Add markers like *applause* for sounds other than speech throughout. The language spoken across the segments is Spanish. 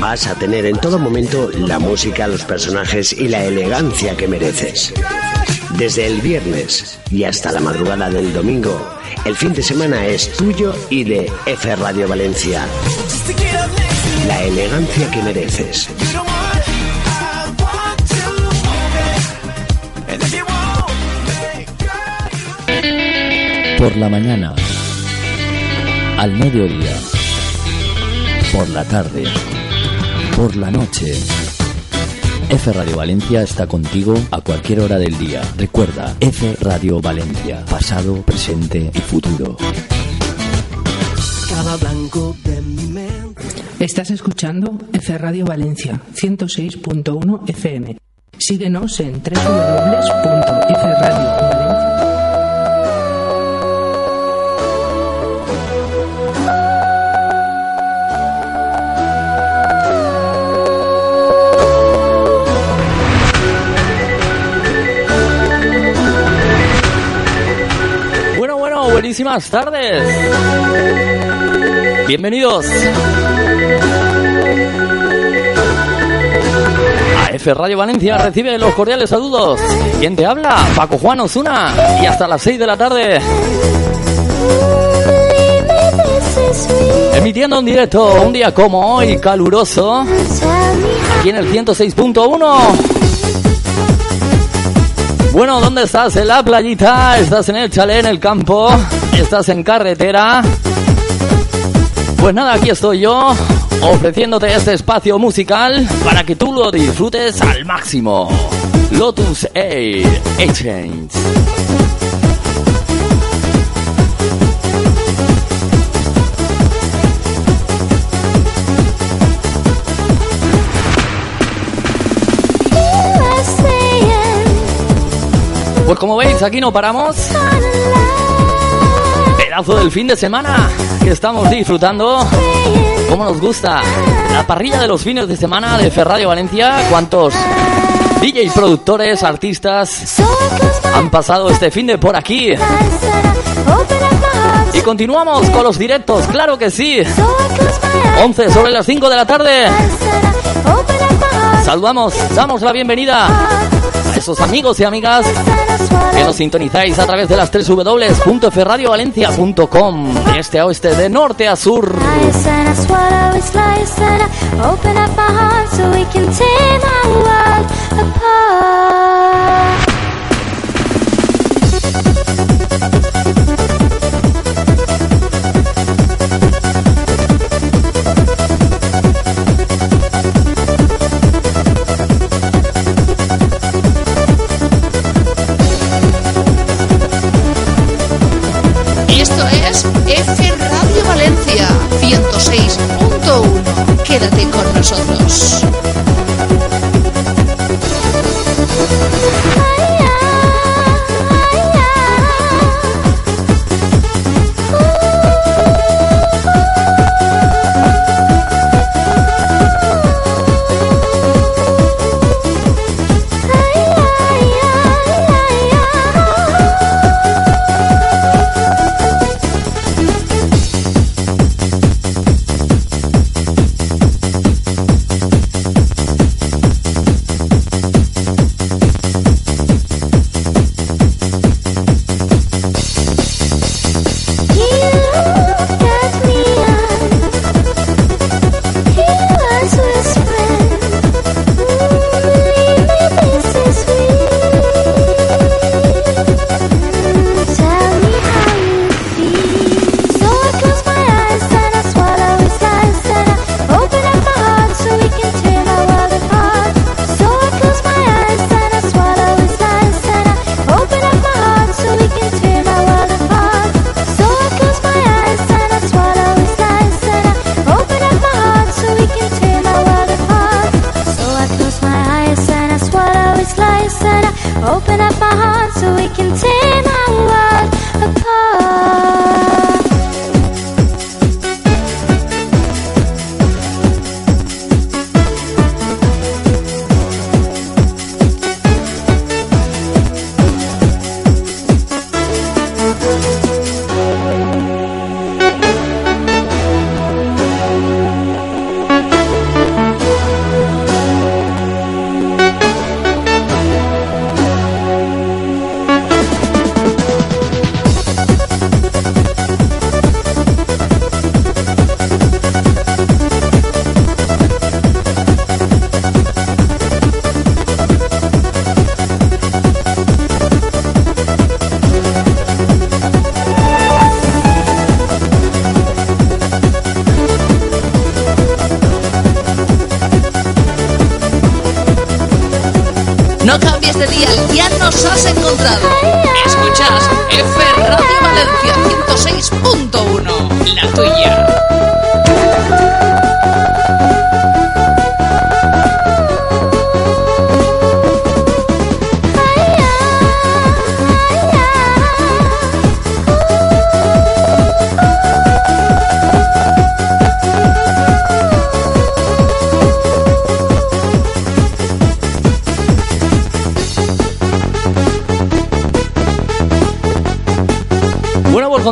vas a tener en todo momento la música, los personajes y la elegancia que mereces. Desde el viernes y hasta la madrugada del domingo, el fin de semana es tuyo y de F Radio Valencia. La elegancia que mereces. Por la mañana, al mediodía, por la tarde, por la noche. F Radio Valencia está contigo a cualquier hora del día. Recuerda, F Radio Valencia, pasado, presente y futuro. Estás escuchando F Radio Valencia 106.1 FM. Síguenos en www.fradiovalencia. buenísimas tardes. Bienvenidos a F Radio Valencia. Recibe los cordiales saludos. ¿Quién te habla? Paco Juan Osuna. Y hasta las 6 de la tarde. Emitiendo en directo un día como hoy, caluroso. Aquí en el 106.1. Bueno, ¿dónde estás? ¿En la playita? ¿Estás en el chalet, en el campo? ¿Estás en carretera? Pues nada, aquí estoy yo ofreciéndote este espacio musical para que tú lo disfrutes al máximo. Lotus Air Exchange. Pues como veis, aquí no paramos. Pedazo del fin de semana que estamos disfrutando. Como nos gusta la parrilla de los fines de semana de Ferradio Valencia. ¿Cuántos DJs, productores, artistas han pasado este fin de por aquí? Y continuamos con los directos, claro que sí. 11 sobre las 5 de la tarde. Saludamos, damos la bienvenida esos amigos y amigas que nos sintonizáis a través de las 3 www.ferradiovalencia.com de este a oeste, de norte a sur.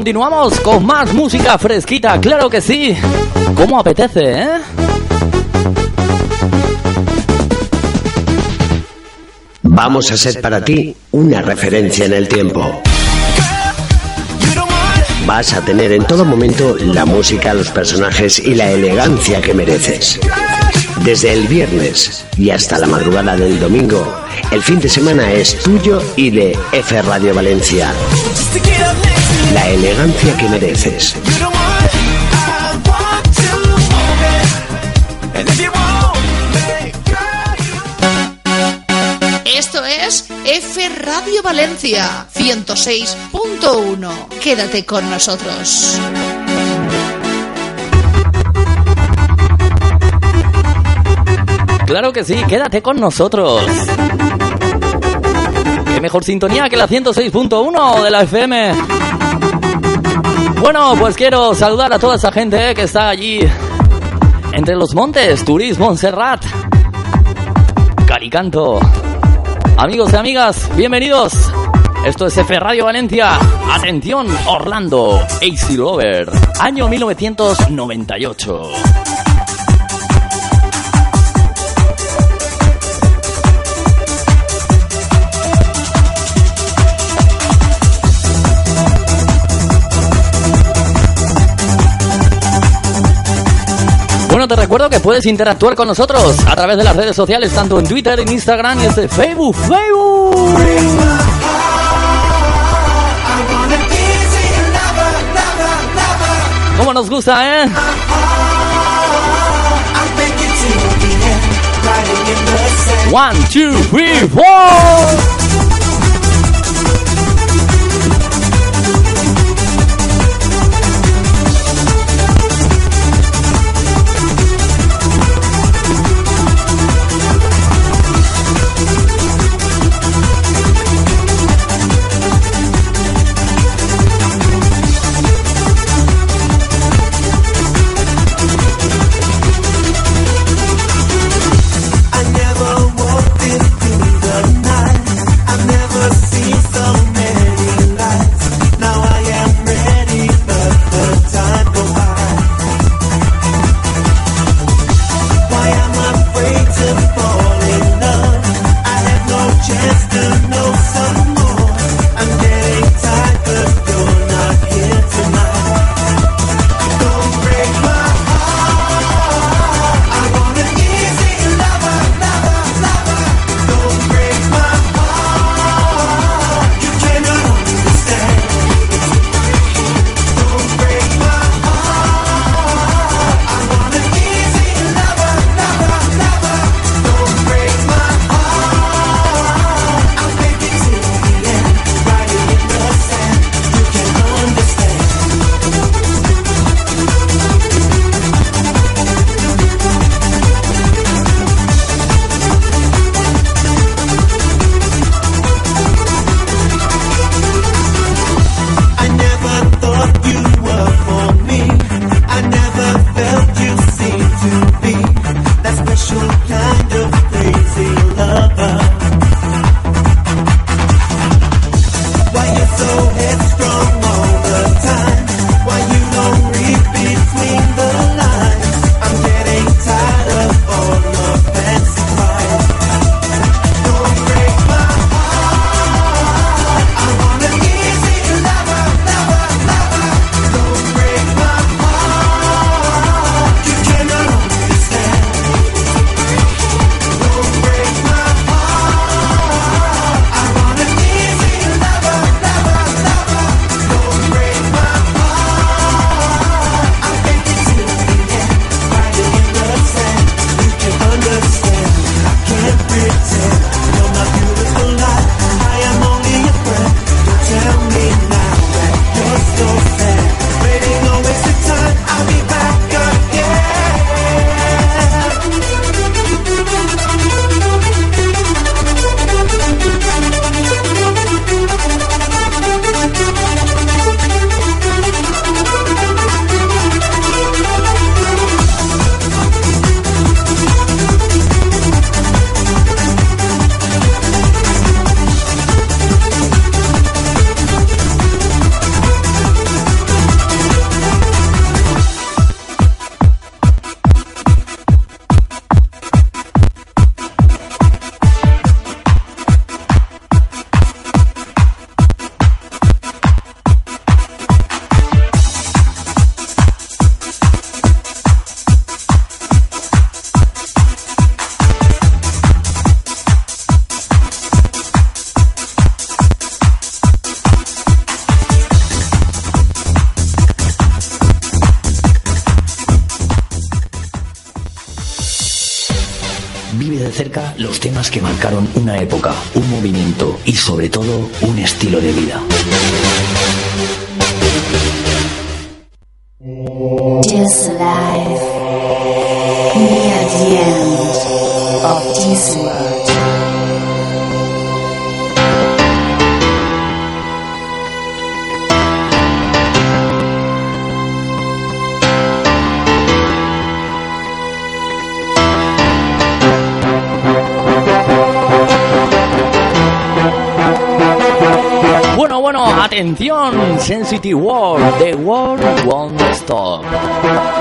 Continuamos con más música fresquita, claro que sí. Como apetece, eh? Vamos a ser para ti una referencia en el tiempo. Vas a tener en todo momento la música, los personajes y la elegancia que mereces. Desde el viernes y hasta la madrugada del domingo, el fin de semana es tuyo y de F Radio Valencia la elegancia que mereces. Esto es F Radio Valencia 106.1. Quédate con nosotros. Claro que sí, quédate con nosotros. Qué mejor sintonía que la 106.1 de la FM. Bueno, pues quiero saludar a toda esa gente que está allí entre los montes, Turismo, Montserrat, Caricanto. Amigos y amigas, bienvenidos. Esto es F Radio Valencia. Atención, Orlando, AC Lover, año 1998. Te recuerdo que puedes interactuar con nosotros a través de las redes sociales, tanto en Twitter, en Instagram y en Facebook. Facebook. ¿Cómo nos gusta, eh? One, two, three, four. Marcaron una época, un movimiento y sobre todo un estilo de vida. Sensitive World, The World Won't Stop.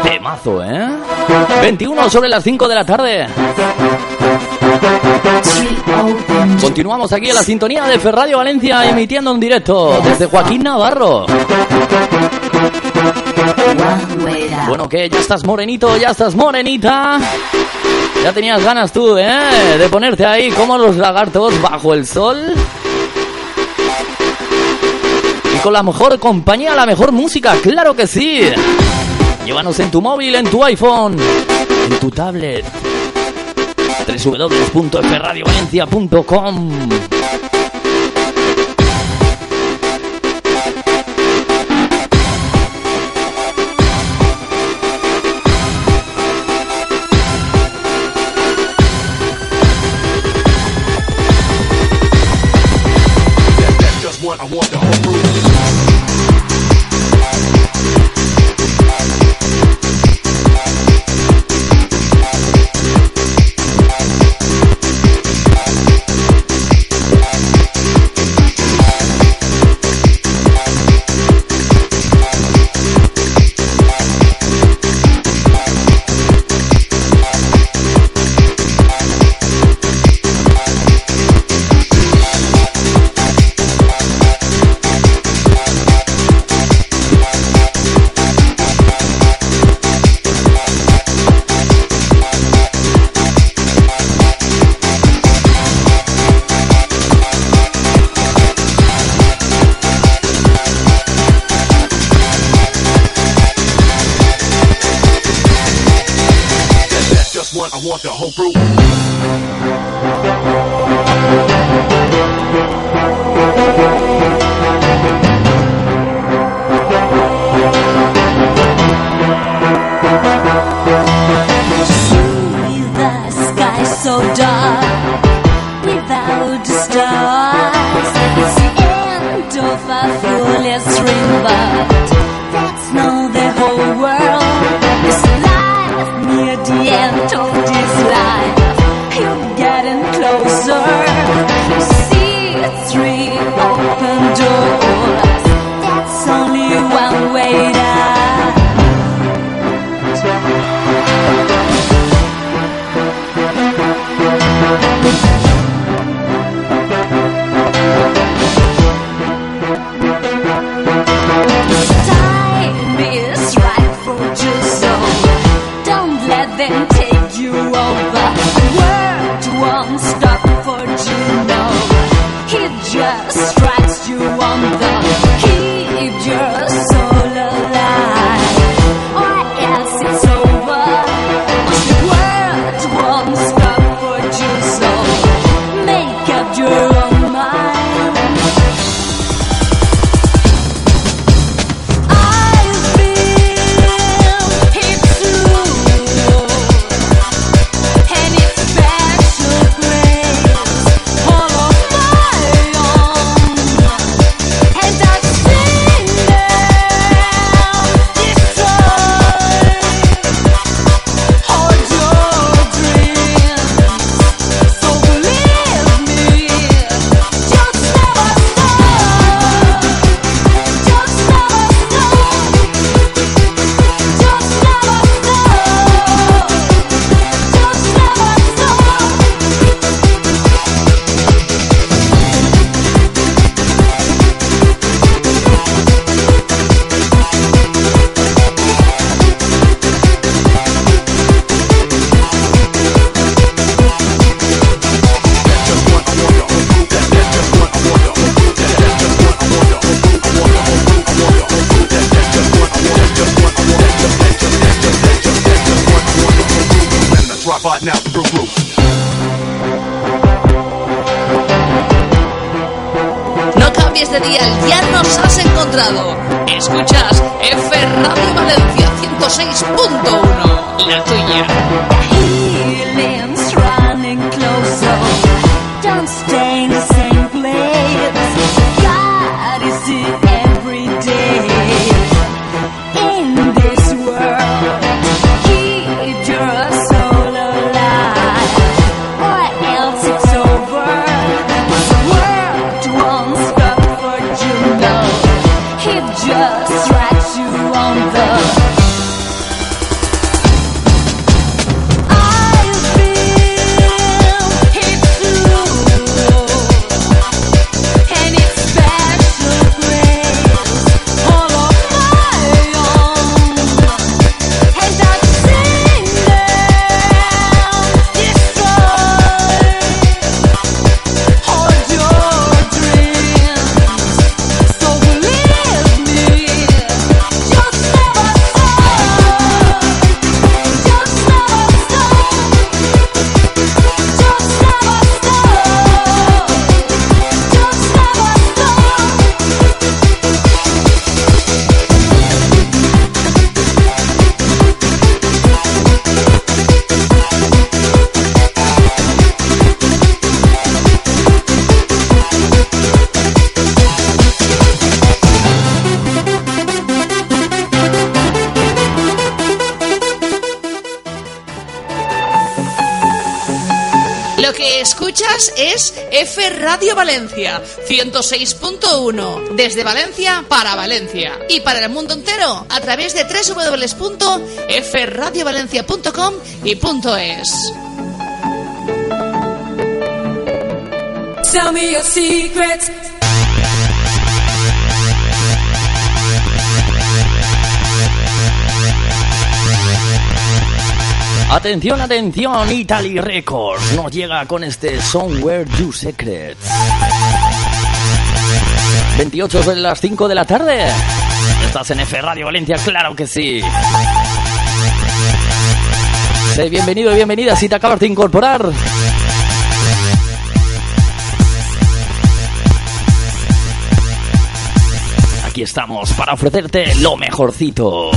Temazo, ¿eh? 21 sobre las 5 de la tarde. Continuamos aquí en la sintonía de Ferradio Valencia, emitiendo en directo desde Joaquín Navarro. Bueno, que ya estás morenito, ya estás morenita. Ya tenías ganas tú, ¿eh? De ponerte ahí como los lagartos bajo el sol con la mejor compañía, la mejor música, claro que sí. Llévanos en tu móvil, en tu iPhone, en tu tablet. www.fradiovalencia.com want the whole brew. Valencia 106.1 desde Valencia para Valencia y para el mundo entero a través de www.fradiovalencia.com y .es. Tell me your secrets. Atención, atención, Italy Records nos llega con este Somewhere You Secrets. 28 de las 5 de la tarde. Estás en F Radio Valencia, claro que sí. Sé bienvenido y bienvenida si te acabas de incorporar. Aquí estamos para ofrecerte lo mejorcito.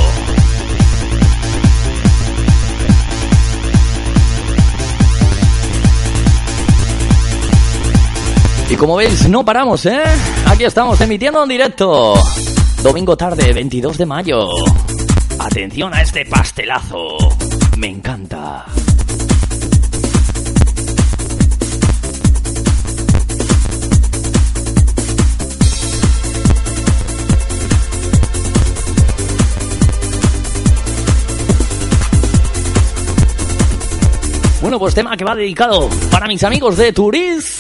Y como veis, no paramos, ¿eh? Aquí estamos emitiendo en directo. Domingo tarde, 22 de mayo. Atención a este pastelazo. Me encanta. Bueno, pues tema que va dedicado para mis amigos de Turis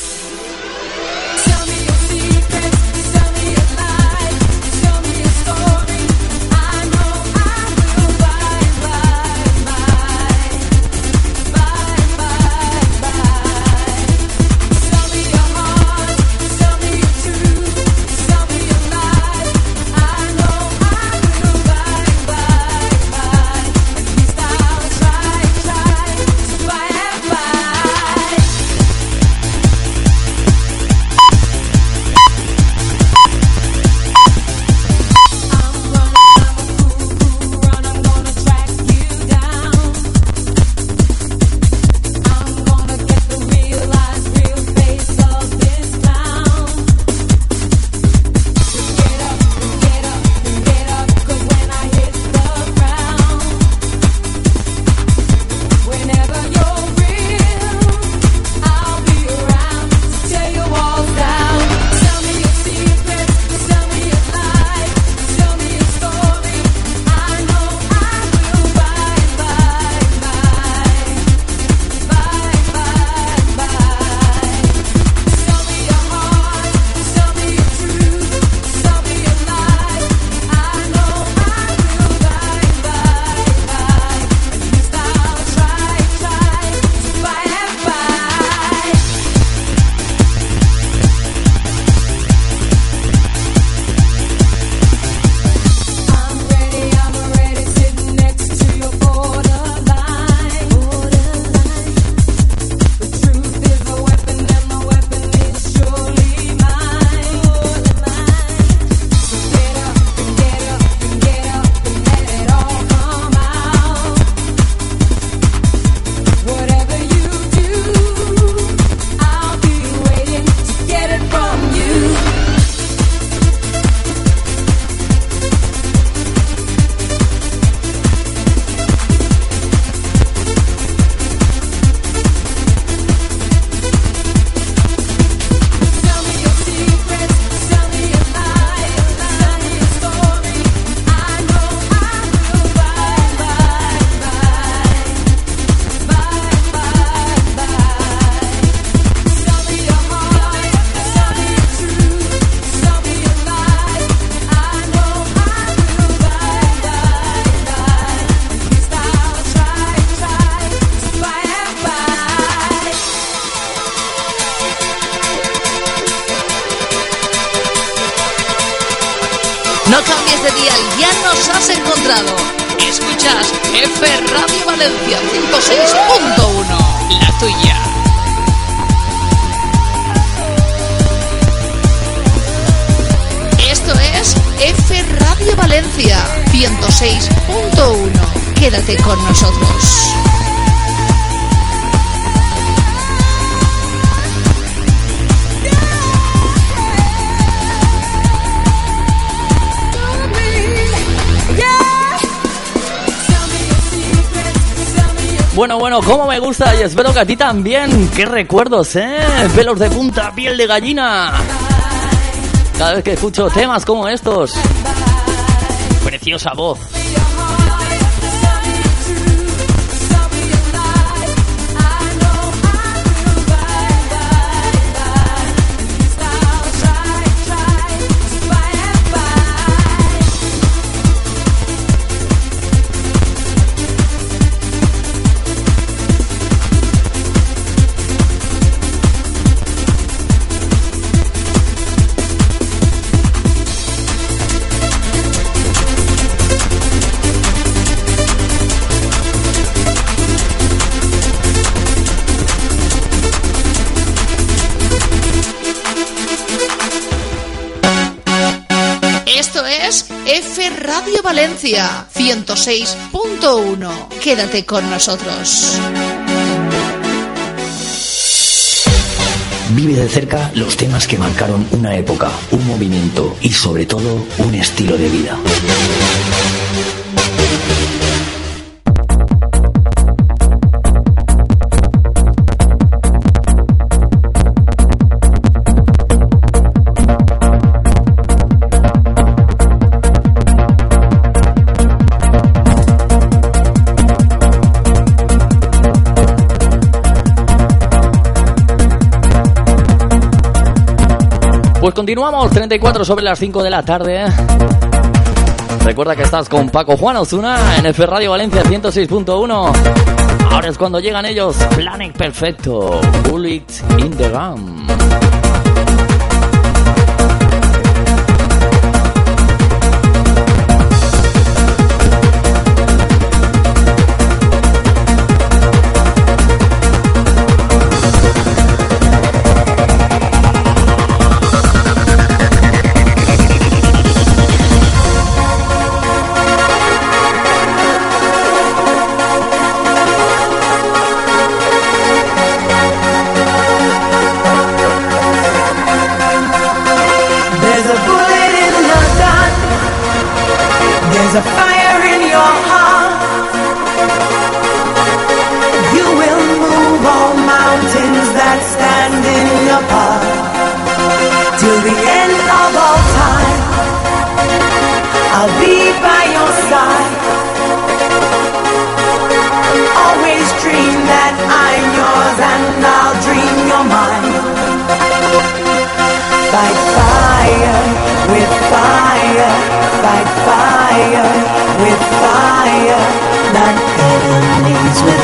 espero que a ti también. Qué recuerdos, ¿eh? Pelos de punta, piel de gallina. Cada vez que escucho temas como estos. Preciosa voz. Radio Valencia 106.1. Quédate con nosotros. Vive de cerca los temas que marcaron una época, un movimiento y sobre todo un estilo de vida. Pues continuamos, 34 sobre las 5 de la tarde. Recuerda que estás con Paco Juan Osuna en F Radio Valencia 106.1. Ahora es cuando llegan ellos, Planet Perfecto, Bullet in the Ram.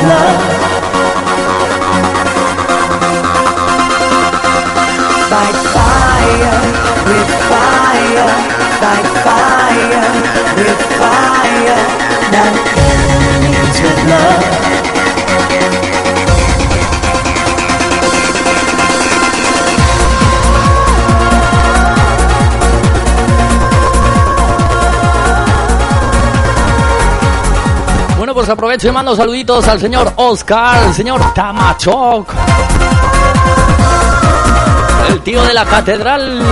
love. Fight fire with fire, fight fire with fire. Now enemies with love. Pues aprovecho y mando saluditos al señor Oscar, el señor Tamachok, el tío de la catedral.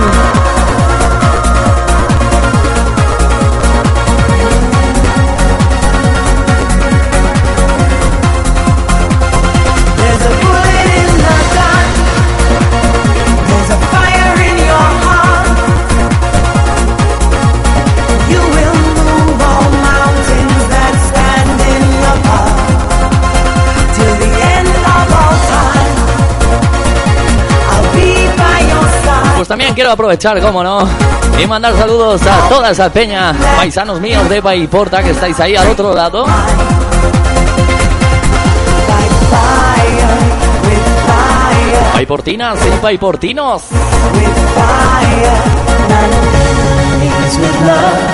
También quiero aprovechar, como no, y mandar saludos a toda esa peña, paisanos míos de Paiporta que estáis ahí al otro lado. Paiportinas y paiportinos.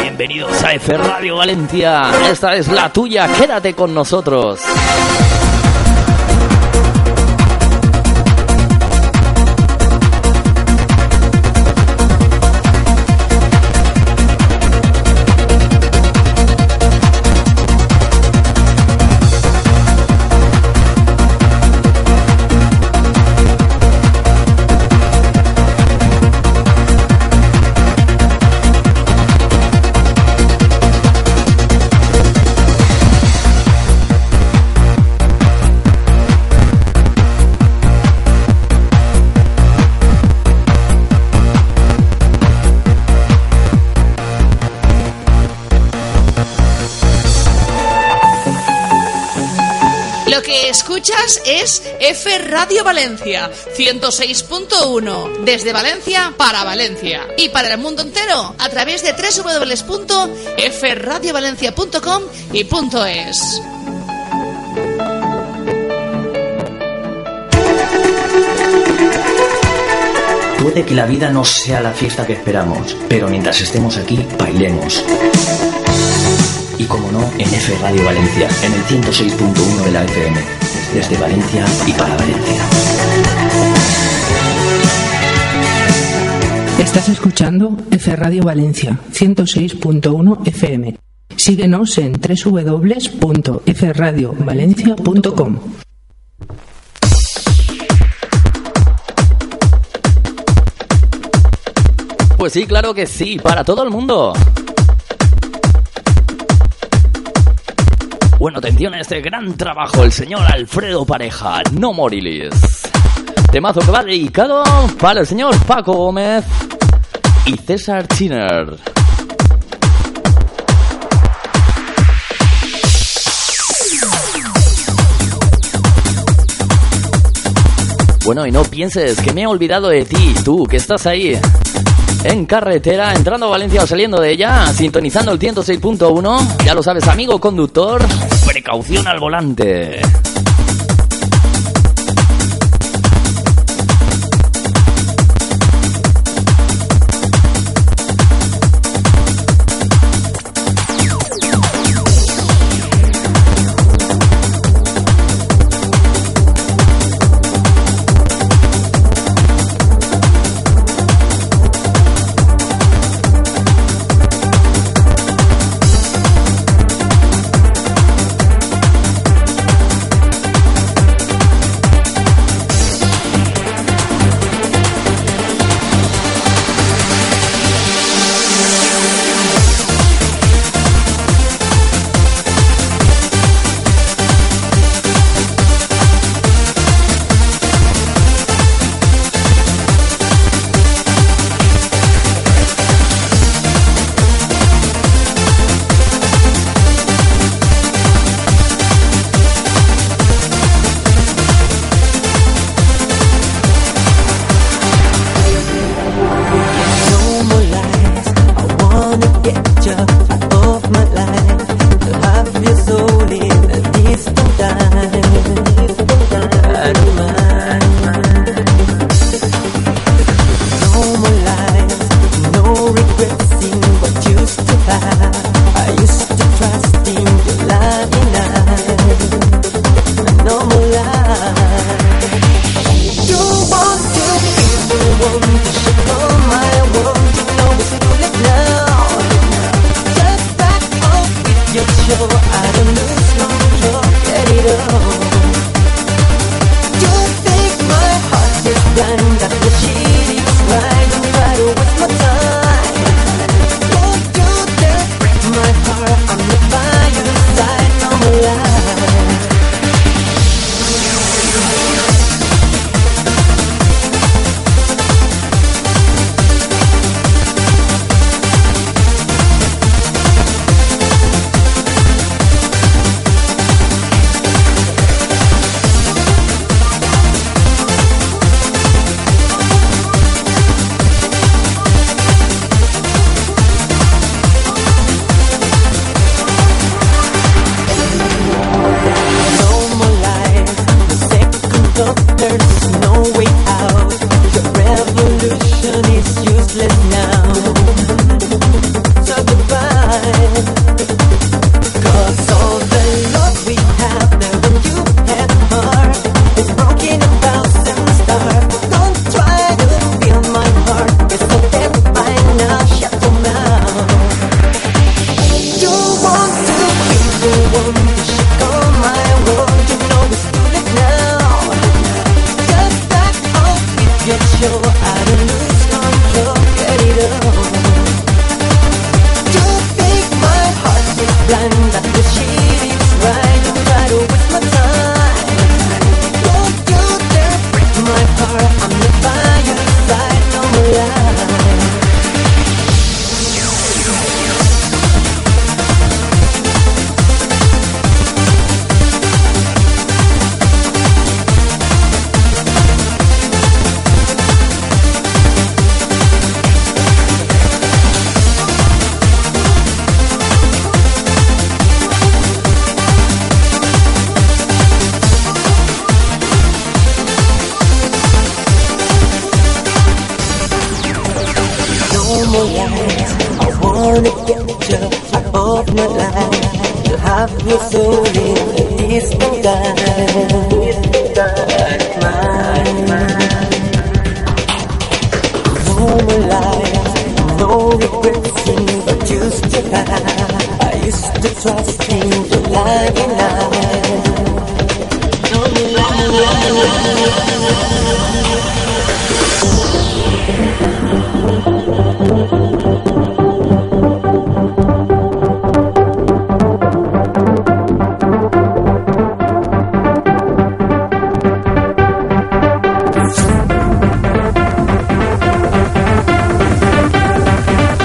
Bienvenidos a F Radio Valencia. Esta es la tuya. Quédate con nosotros. Es F Radio Valencia 106.1 desde Valencia para Valencia. Y para el mundo entero a través de www.fradiovalencia.com y punto .es. Puede que la vida no sea la fiesta que esperamos, pero mientras estemos aquí, bailemos. Y como no, en F Radio Valencia, en el 106.1 de la FM, desde Valencia y para Valencia. Estás escuchando F Radio Valencia, 106.1 FM. Síguenos en www.fradiovalencia.com. Pues sí, claro que sí, para todo el mundo. Bueno, atención a este gran trabajo, el señor Alfredo Pareja, No Morilis. Temazo que va dedicado para el señor Paco Gómez y César Chiner. Bueno, y no pienses que me he olvidado de ti, tú que estás ahí en carretera, entrando a Valencia o saliendo de ella, sintonizando el 106.1. Ya lo sabes, amigo conductor, precaución al volante.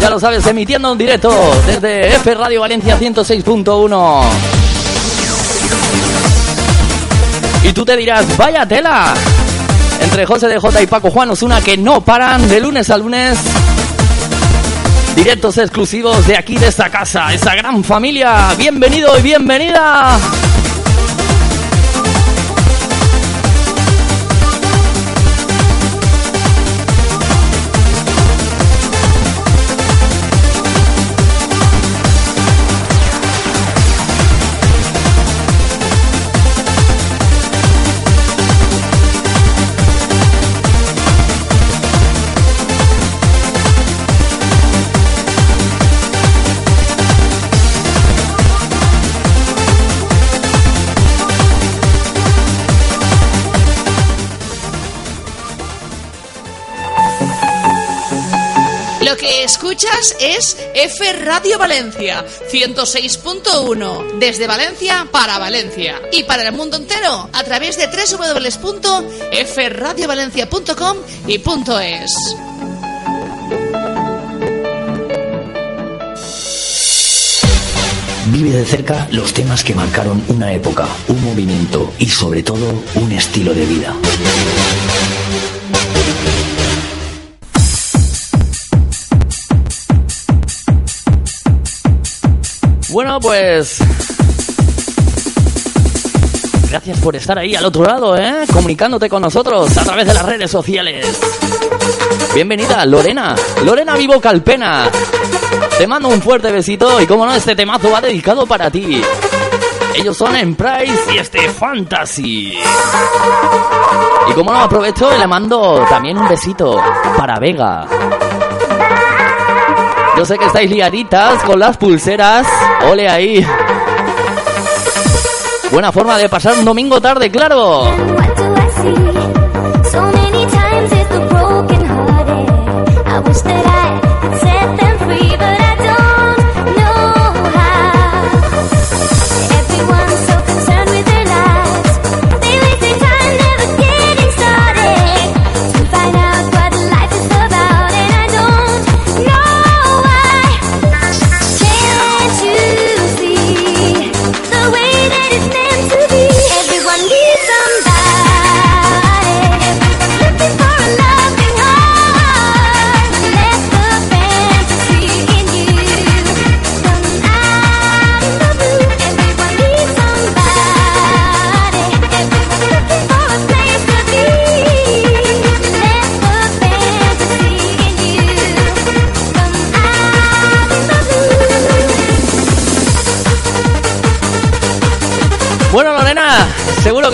Ya lo sabes, emitiendo en directo desde F Radio Valencia 106.1. Y tú te dirás, vaya tela. Entre José de J y Paco Juan Osuna que no paran de lunes a lunes. Directos exclusivos de aquí, de esta casa, esa gran familia. Bienvenido y bienvenida. Es F Radio Valencia 106.1 desde Valencia para Valencia y para el mundo entero a través de www.fradiovalencia.com y punto .es. Vive de cerca los temas que marcaron una época, un movimiento y sobre todo un estilo de vida. Bueno, pues. Gracias por estar ahí al otro lado, ¿eh? Comunicándote con nosotros a través de las redes sociales. Bienvenida, Lorena. Lorena Vivo Calpena. Te mando un fuerte besito y como no, este temazo va dedicado para ti. Ellos son Emprise y este Fantasy. Y como no, aprovecho le mando también un besito para Vega. Yo sé que estáis liaditas con las pulseras. Ole ahí. Buena forma de pasar un domingo tarde, claro.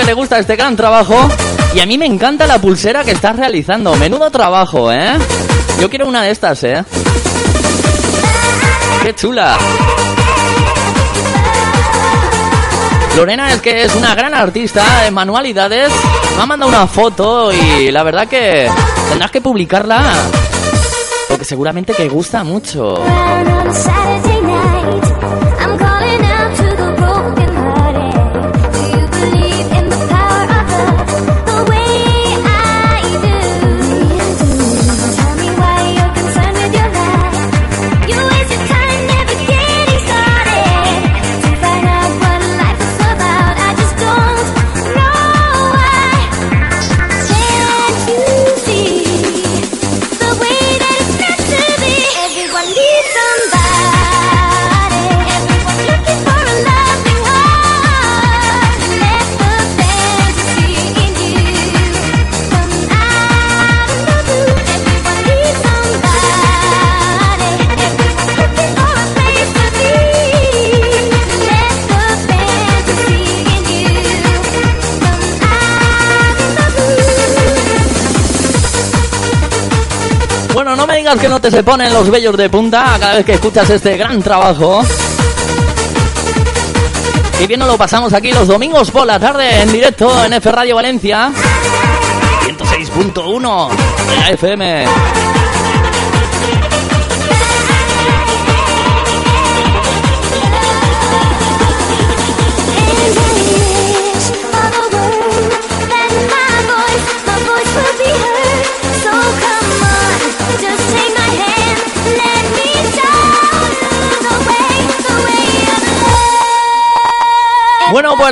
Que te gusta este gran trabajo. Y a mí me encanta la pulsera que estás realizando. Menudo trabajo, ¿eh? Yo quiero una de estas, ¿eh? ¡Qué chula! Lorena es que es una gran artista de manualidades. Me ha mandado una foto y la verdad que tendrás que publicarla. Porque seguramente que gusta mucho. Digas que no te se ponen los vellos de punta cada vez que escuchas este gran trabajo. Y bien nos lo pasamos aquí los domingos por la tarde en directo en F Radio Valencia. 106.1 de la FM.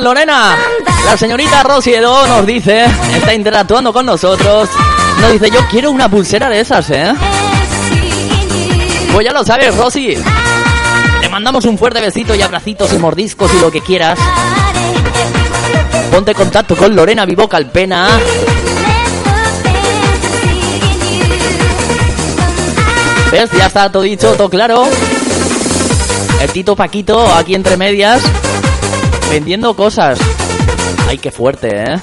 Lorena, la señorita Rosy Edo nos dice, está interactuando con nosotros, nos dice, yo quiero una pulsera de esas, ¿eh? Pues ya lo sabes, Rosy. Te mandamos un fuerte besito y abracitos y mordiscos y lo que quieras. Ponte contacto con Lorena Vivo Calpena. ¿Ves? Ya está todo dicho, todo claro. El Tito Paquito aquí entre medias. Vendiendo cosas. Ay, qué fuerte, ¿eh?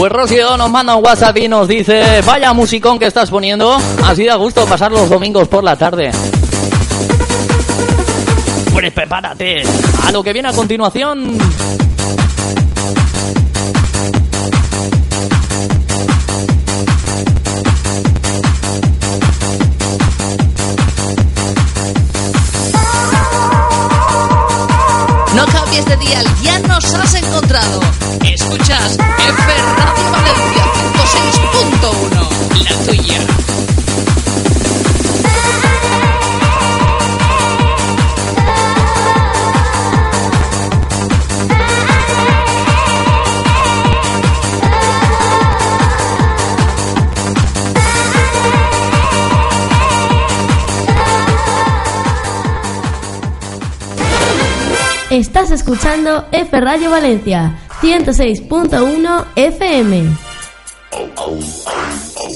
Pues Rocío nos manda un WhatsApp y nos dice, vaya musicón que estás poniendo, así da gusto pasar los domingos por la tarde. Pues prepárate a lo que viene a continuación. No cambies de dial, ya nos has encontrado. Escuchas F Radio Valencia 106.1, la tuya. Estás escuchando F Radio Valencia 106.1 FM.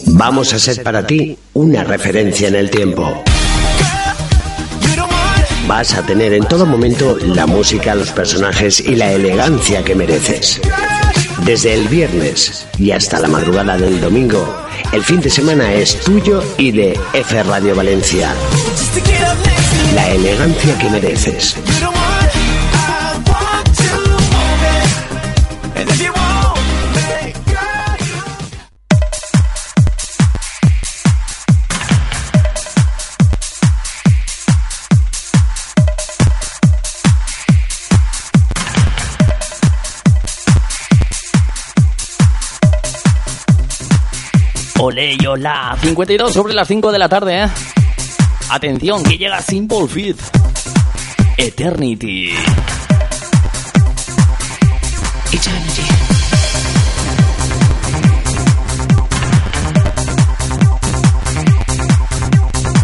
Vamos a ser para ti una referencia en el tiempo. Vas a tener en todo momento la música, los personajes y la elegancia que mereces. Desde el viernes y hasta la madrugada del domingo, el fin de semana es tuyo y de F Radio Valencia. La elegancia que mereces. Ole, yola. 52 sobre las 5 de la tarde, ¿eh? Atención, que llega Simple Fit. Eternity.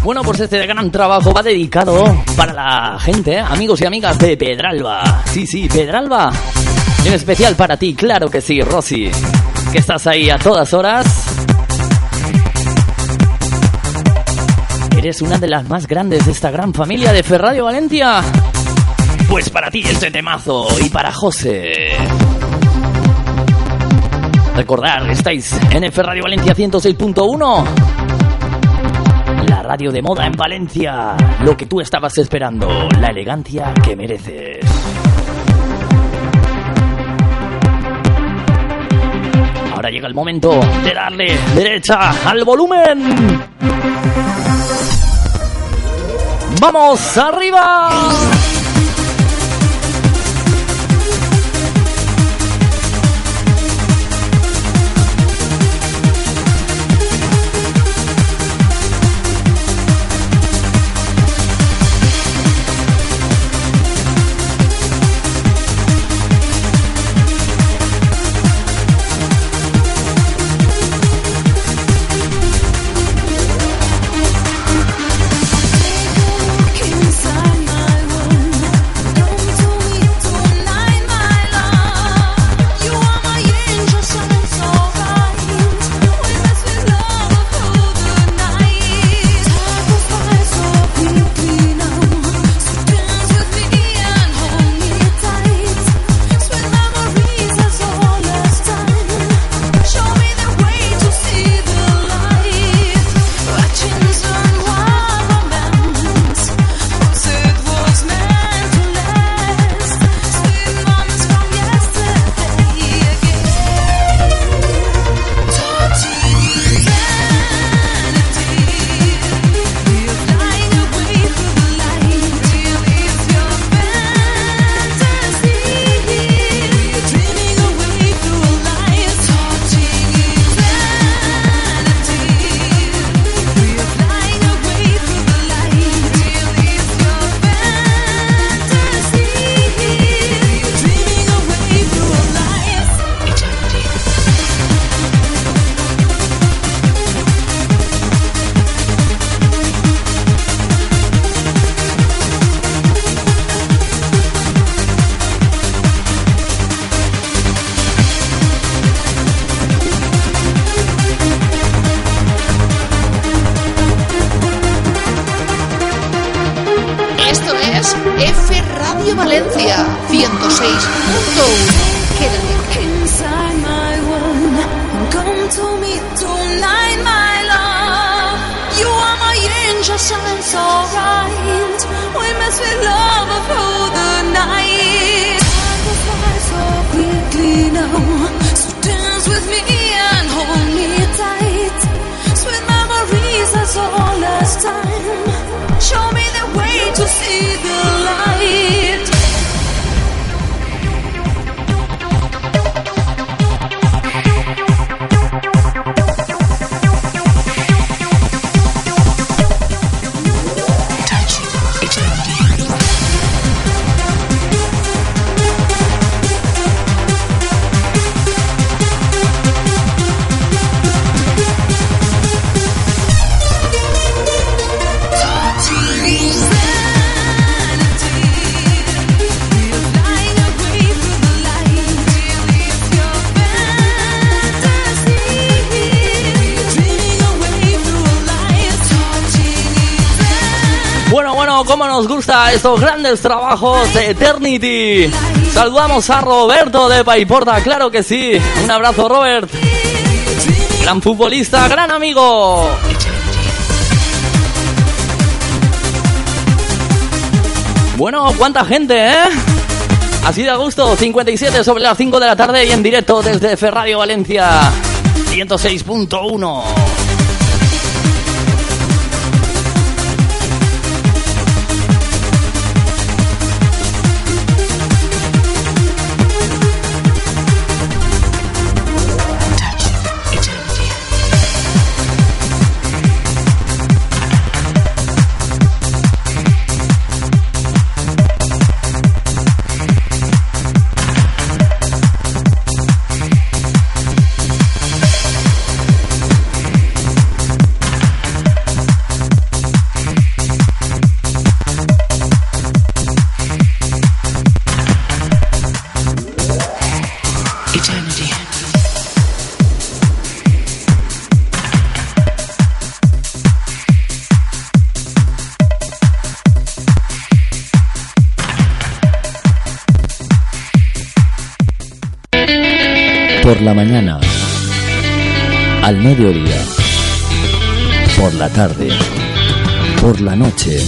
Bueno, pues este gran trabajo va dedicado para la gente, ¿eh? amigos y amigas de Pedralba. Sí, sí, Pedralba. En especial para ti, claro que sí, Rosy. Que estás ahí a todas horas. ¿Eres una de las más grandes de esta gran familia de Ferradio Valencia? Pues para ti este temazo y para José. Recordad, estáis en F Radio Valencia 106.1. La radio de moda en Valencia. Lo que tú estabas esperando. La elegancia que mereces. Ahora llega el momento de darle derecha al volumen. ¡Vamos arriba! Grandes trabajos de Eternity. Saludamos a Roberto de Paiporta, claro que sí. Un abrazo, Robert. Gran futbolista, gran amigo. Bueno, cuánta gente, ¿eh? Así de a gusto, 57 sobre las 5 de la tarde y en directo desde Ferradio Valencia 106.1. mediodía. Por la tarde. Por la noche.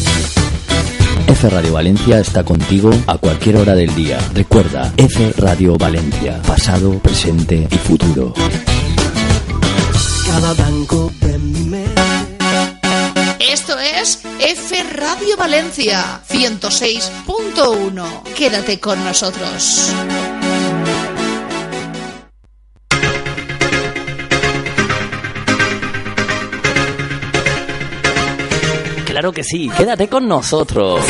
F Radio Valencia está contigo a cualquier hora del día. Recuerda, F Radio Valencia. Pasado, presente y futuro. Cada blanco de mi mente. Esto es F Radio Valencia 106.1. Quédate con nosotros. Claro que sí, quédate con nosotros.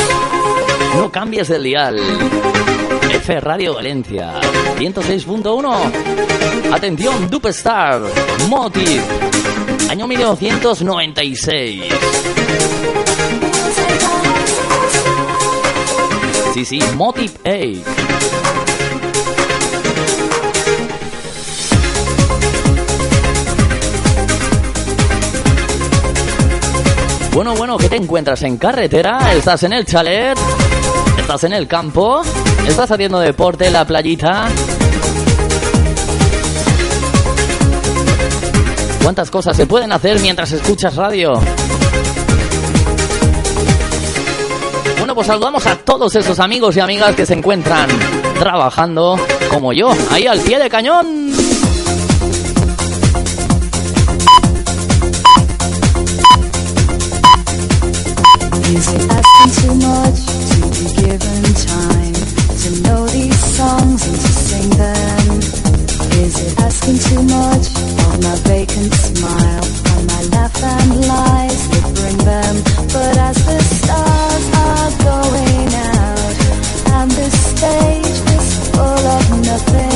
No cambies el dial. F Radio Valencia 106.1. Atención, Dupe Star, Motive, año 1996. Sí, sí, Motive 8. Bueno, bueno, ¿qué te encuentras en carretera? ¿Estás en el chalet? ¿Estás en el campo? ¿Estás haciendo deporte en la playita? ¿Cuántas cosas se pueden hacer mientras escuchas radio? Bueno, pues saludamos a todos esos amigos y amigas que se encuentran trabajando como yo, ahí al pie de cañón. Is it asking too much to be given time to know these songs and to sing them? Is it asking too much of my vacant smile and my laugh and lies that bring them? But as the stars are going out and the stage is full of nothing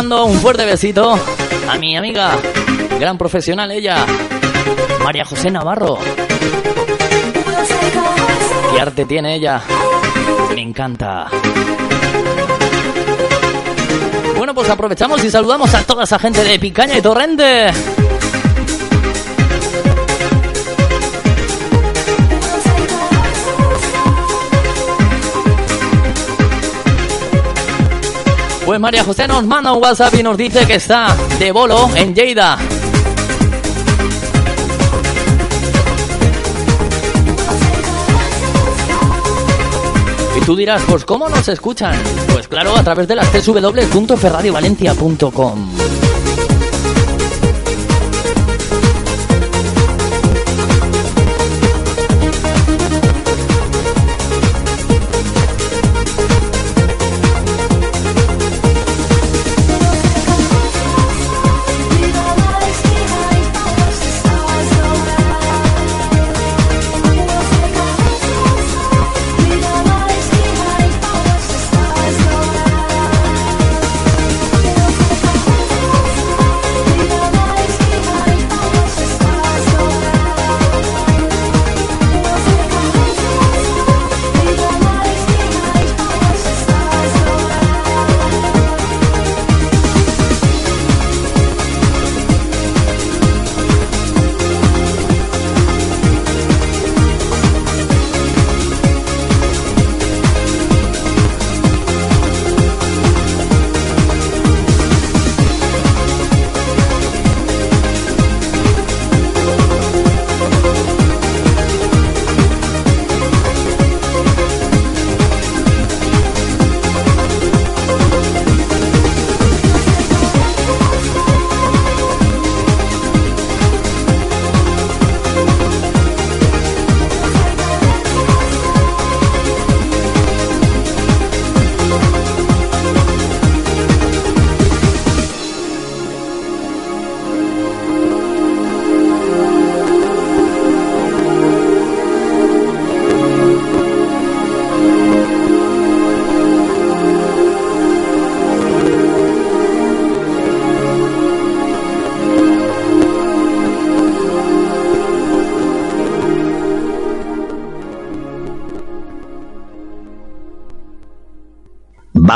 un fuerte besito a mi amiga, gran profesional ella, María José Navarro. ¿Qué arte tiene ella? Me encanta. Bueno, pues aprovechamos y saludamos a toda esa gente de Picaña y Torrente. Pues María José nos manda un WhatsApp y nos dice que está de bolo en Lleida. Y tú dirás, pues ¿cómo nos escuchan? Pues claro, a través de las www.ferradiovalencia.com.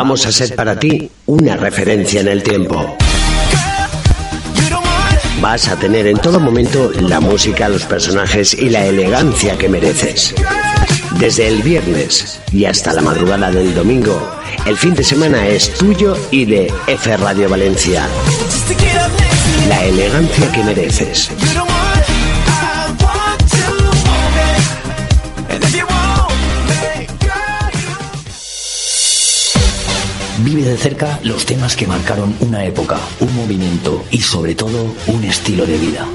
Vamos a ser para ti una referencia en el tiempo. Vas a tener en todo momento la música, los personajes y la elegancia que mereces. Desde el viernes y hasta la madrugada del domingo, el fin de semana es tuyo y de F Radio Valencia. La elegancia que mereces. Vive de cerca los temas que marcaron una época, un movimiento y sobre todo un estilo de vida.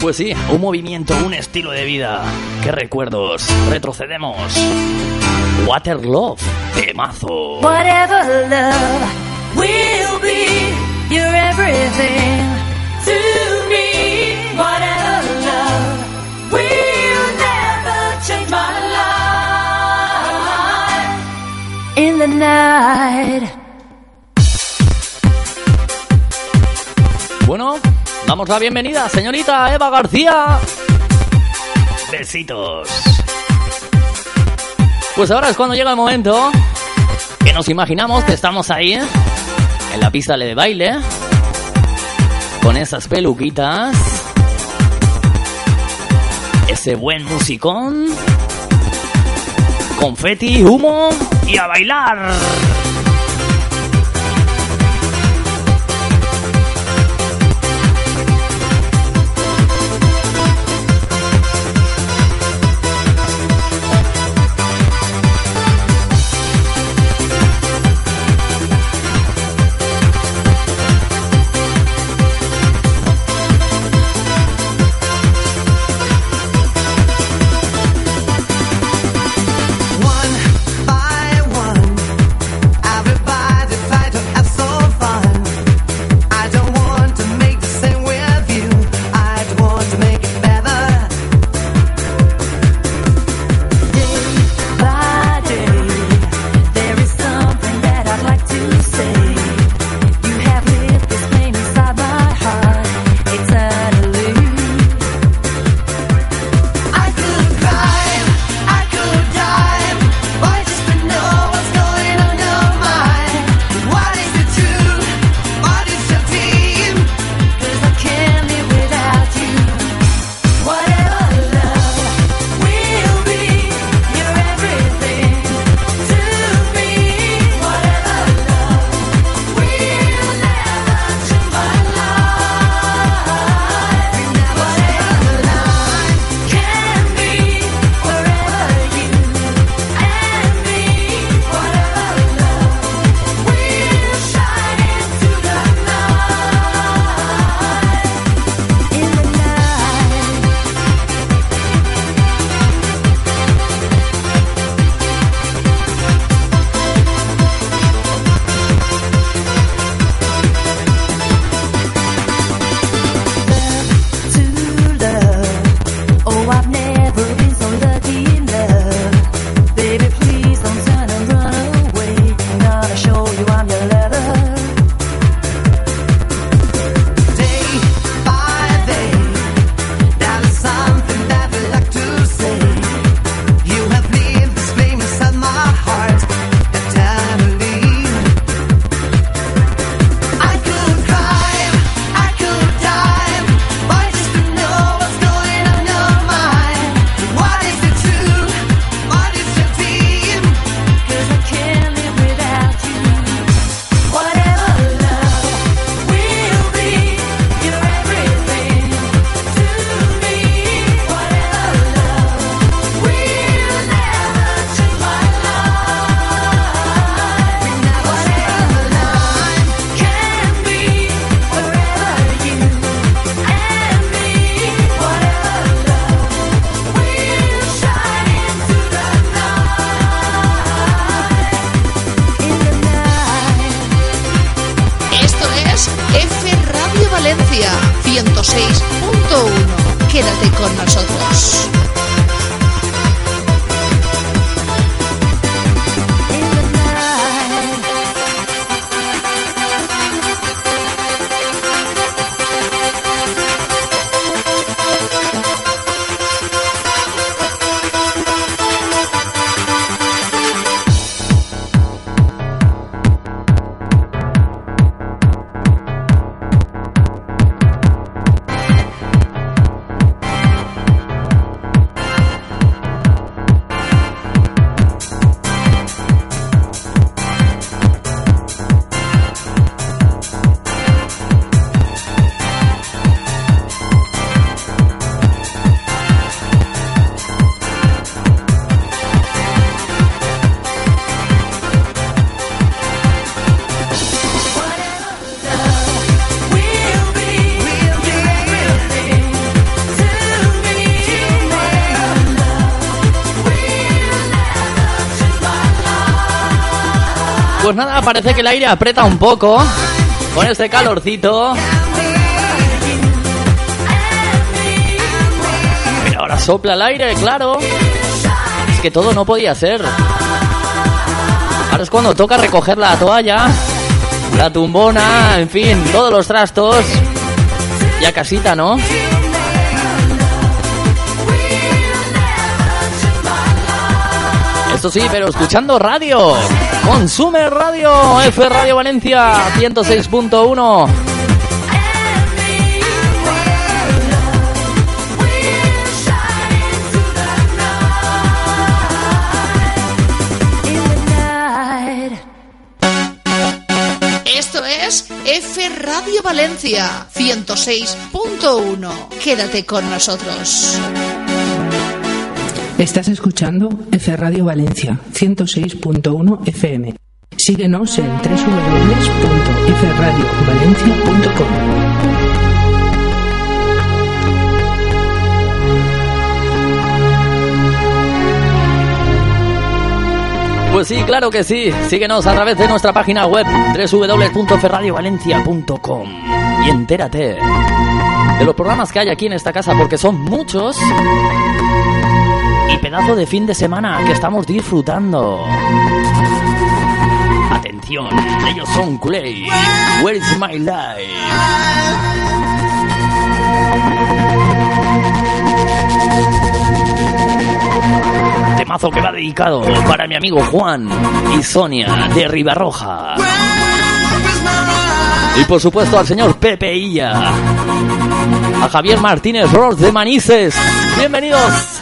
Pues sí, un movimiento, un estilo de vida. ¿Qué recuerdos? Retrocedemos. Water Love, temazo. Whatever love will be, you're everything Bueno, damos la bienvenida, señorita Eva García. Besitos. Pues ahora es cuando llega el momento que nos imaginamos que estamos ahí ¿eh? en la pista de baile con esas peluquitas, ese buen musicón, confeti, humo y a bailar. Parece que el aire aprieta un poco con este calorcito. Pero ahora sopla el aire, claro. Es que todo no podía ser. Ahora es cuando toca recoger la toalla, la tumbona, en fin, todos los trastos. Y a casita, ¿no? Esto sí, pero escuchando radio. Consume Radio, F Radio Valencia 106.1. Esto es F Radio Valencia 106.1. Quédate con nosotros. Estás escuchando F Radio Valencia 106.1 FM. Síguenos en www.fradiovalencia.com. Pues sí, claro que sí. Síguenos a través de nuestra página web www.ferradiovalencia.com y entérate de los programas que hay aquí en esta casa porque son muchos y pedazo de fin de semana que estamos disfrutando. Atención, ellos son Clay. Where is my life? Temazo que va dedicado para mi amigo Juan y Sonia de Ribarroja. Y por supuesto al señor Pepe Illa. A Javier Martínez Ross de Manises. Bienvenidos.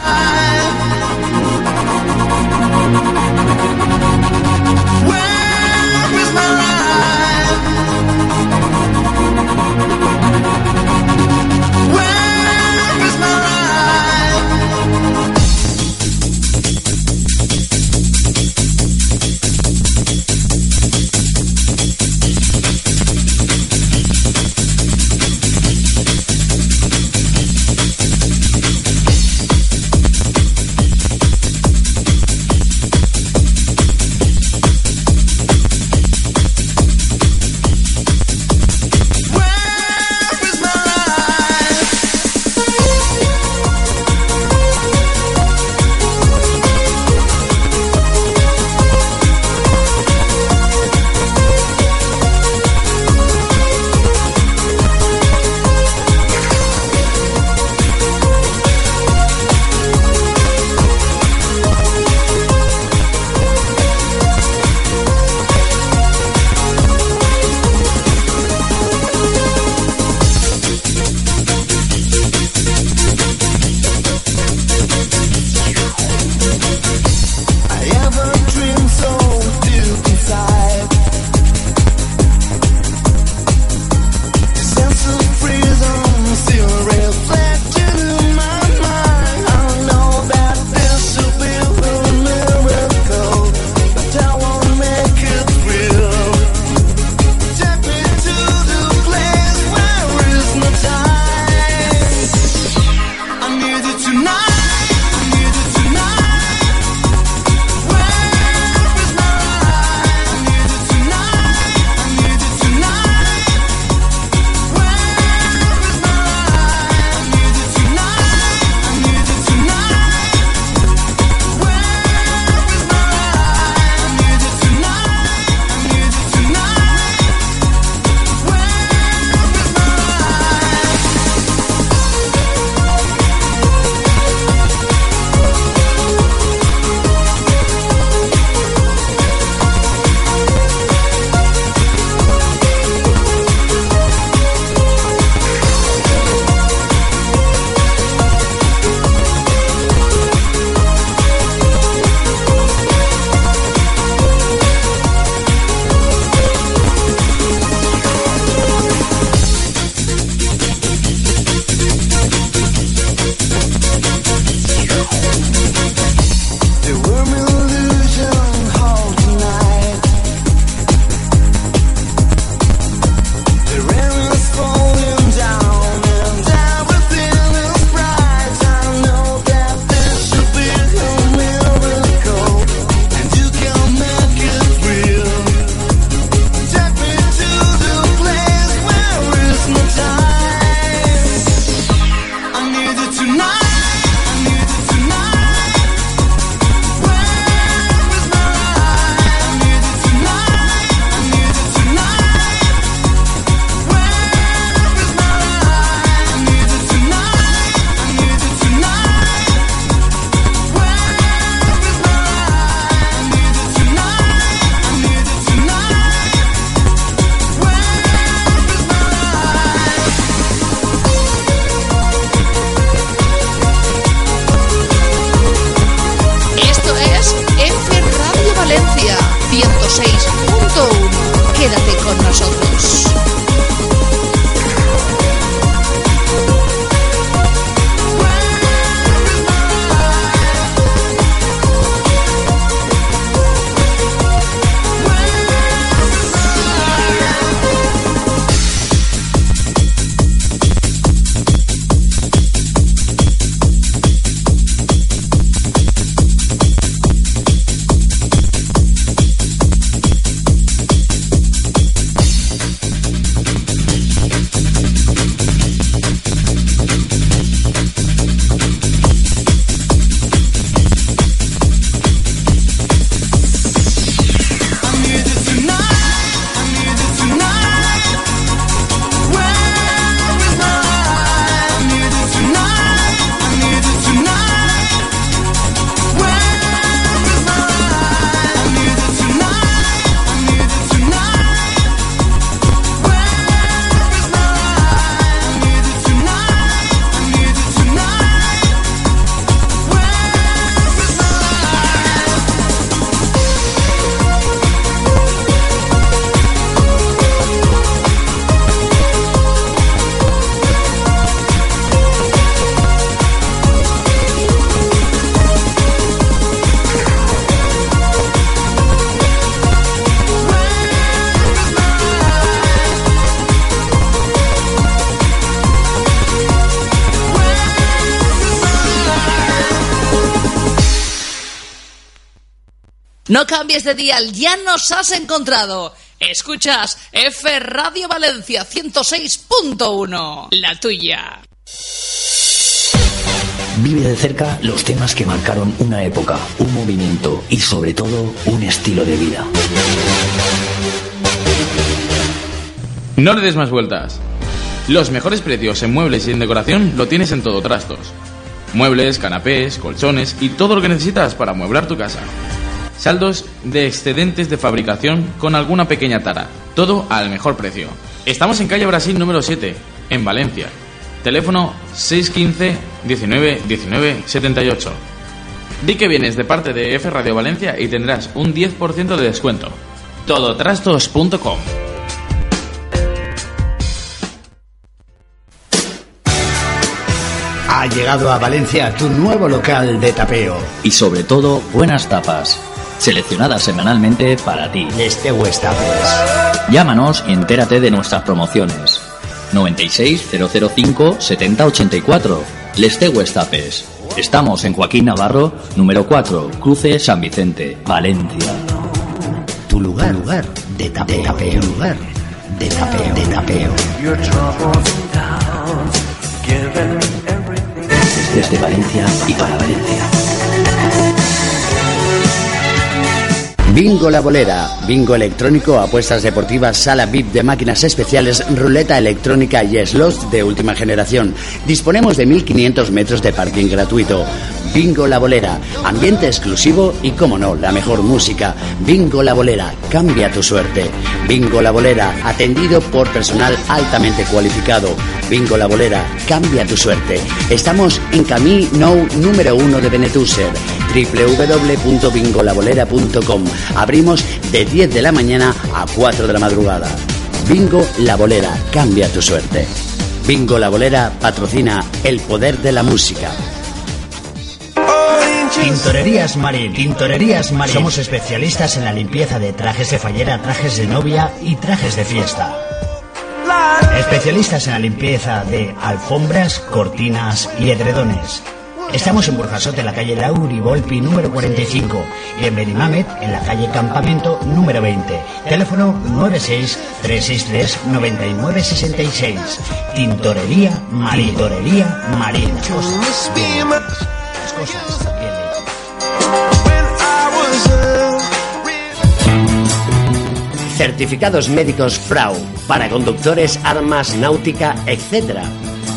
No cambies de dial, ya nos has encontrado. Escuchas F Radio Valencia 106.1, la tuya. Vive de cerca los temas que marcaron una época, un movimiento y sobre todo un estilo de vida. No le des más vueltas. Los mejores precios en muebles y en decoración lo tienes en Todo Trastos. Muebles, canapés, colchones y todo lo que necesitas para amueblar tu casa. Saldos de excedentes de fabricación con alguna pequeña tara. Todo al mejor precio. Estamos en calle Brasil número 7, en Valencia. Teléfono 615 19 19 78. Di que vienes de parte de F Radio Valencia y tendrás un 10% de descuento. Todotrastos.com Ha llegado a Valencia tu nuevo local de tapeo. Y sobre todo, buenas tapas, seleccionadas semanalmente para ti. Este Tapes. Llámanos y entérate de nuestras promociones. 96 005 70 84. Leste Tapes. Estamos en Joaquín Navarro, número 4, Cruce San Vicente, Valencia. Tu lugar, lugar de tapeo. De tapeo. Tu lugar de tapeo. De tapeo. Desde Valencia y para Valencia. Bingo La Bolera, bingo electrónico, apuestas deportivas, sala VIP de máquinas especiales, ruleta electrónica y slots de última generación. Disponemos de 1500 metros de parking gratuito. Bingo La Bolera, ambiente exclusivo y, como no, la mejor música. Bingo La Bolera, cambia tu suerte. Bingo La Bolera, atendido por personal altamente cualificado. Bingo La Bolera, cambia tu suerte. Estamos en Camí Nou número 1 de Benetúser www.bingolabolera.com. Abrimos de 10 de la mañana a 4 de la madrugada. Bingo La Bolera, cambia tu suerte. Bingo La Bolera patrocina el poder de la música. Tintorerías Marín. Tintorerías Marín. Somos especialistas en la limpieza de trajes de fallera, trajes de novia y trajes de fiesta. Especialistas en la limpieza de alfombras, cortinas y edredones. Estamos en Burjasote, en la calle Lauri Volpi número 45 y en Benimamet, en la calle Campamento número 20. Teléfono 96-363-9966. Tintorería Marín. Las cosas, cosas. Certificados médicos FRAU para conductores, armas, náutica, etc.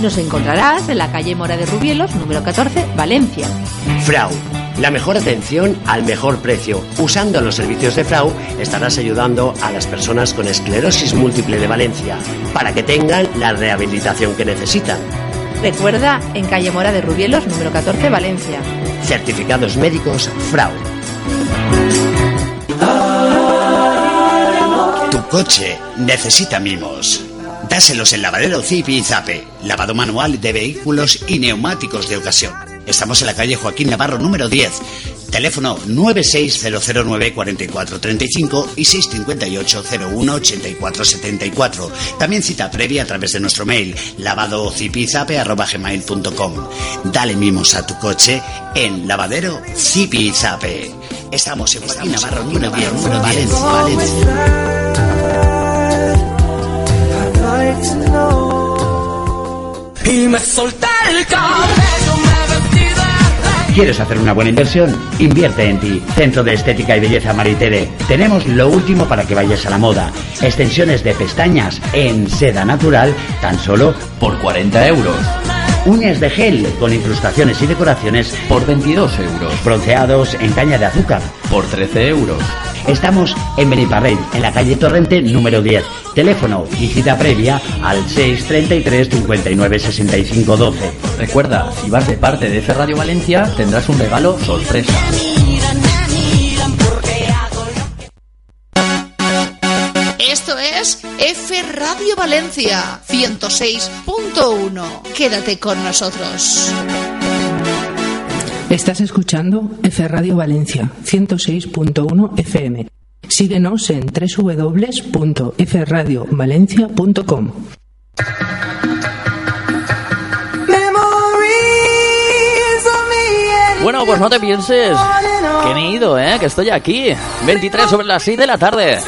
Nos encontrarás en la calle Mora de Rubielos, número 14, Valencia. FRAU, la mejor atención al mejor precio. Usando los servicios de FRAU estarás ayudando a las personas con esclerosis múltiple de Valencia para que tengan la rehabilitación que necesitan. Recuerda, en calle Mora de Rubielos, número 14, Valencia. Certificados médicos FRAU. Tu coche necesita mimos. Dáselos en Lavadero Zip y Zape, lavado manual de vehículos y neumáticos de ocasión. Estamos en la calle Joaquín Navarro número 10. Teléfono 960094435 y 658018474. También cita previa a través de nuestro mail lavadocipizape.gmail.com Dale mimos a tu coche en Lavadero Zipizape. Estamos en Joaquín Navarro número 10, número Valencia, Valencia. Y me solté el cabello, me vestí de ¿Quieres hacer una buena inversión? Invierte en ti. Centro de Estética y Belleza Maritere. Tenemos lo último para que vayas a la moda. Extensiones de pestañas en seda natural tan solo por 40 euros. Uñas de gel con incrustaciones y decoraciones por 22 euros. Bronceados en caña de azúcar por 13 euros. Estamos en Beniparrell, en la calle Torrente número 10. Teléfono y cita previa al 633 59 65 12. Recuerda, si vas de parte de F Radio Valencia, tendrás un regalo sorpresa. Esto es F Radio Valencia 106.1. Quédate con nosotros. Estás escuchando F Radio Valencia 106.1 FM. Síguenos en www.fradiovalencia.com. Bueno, pues no te pienses que me he ido, ¿eh? Que estoy aquí. 23 sobre las 6 de la tarde.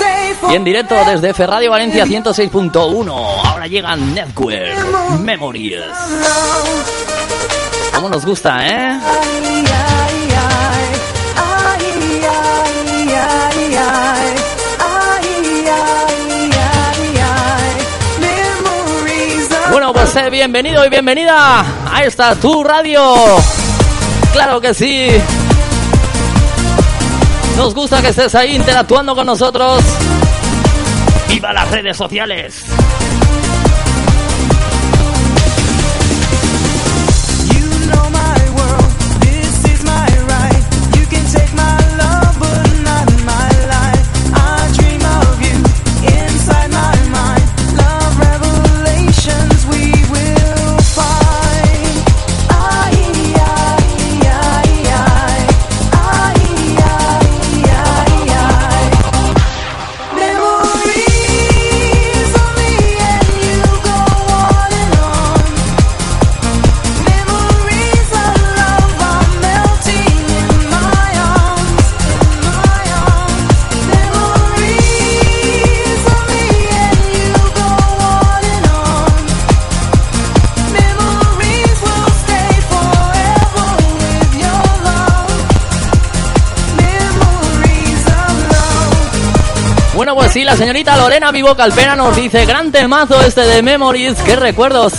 Y en directo desde F Radio Valencia 106.1. Ahora llegan Network Memories. ¿Cómo nos gusta, eh? Bueno, pues eh, bienvenido y bienvenida a esta tu radio. Claro que sí. Nos gusta que estés ahí interactuando con nosotros. ¡Viva las redes sociales! Pues sí, la señorita Lorena Vivo Calpena nos dice, gran temazo este de Memories, qué recuerdos.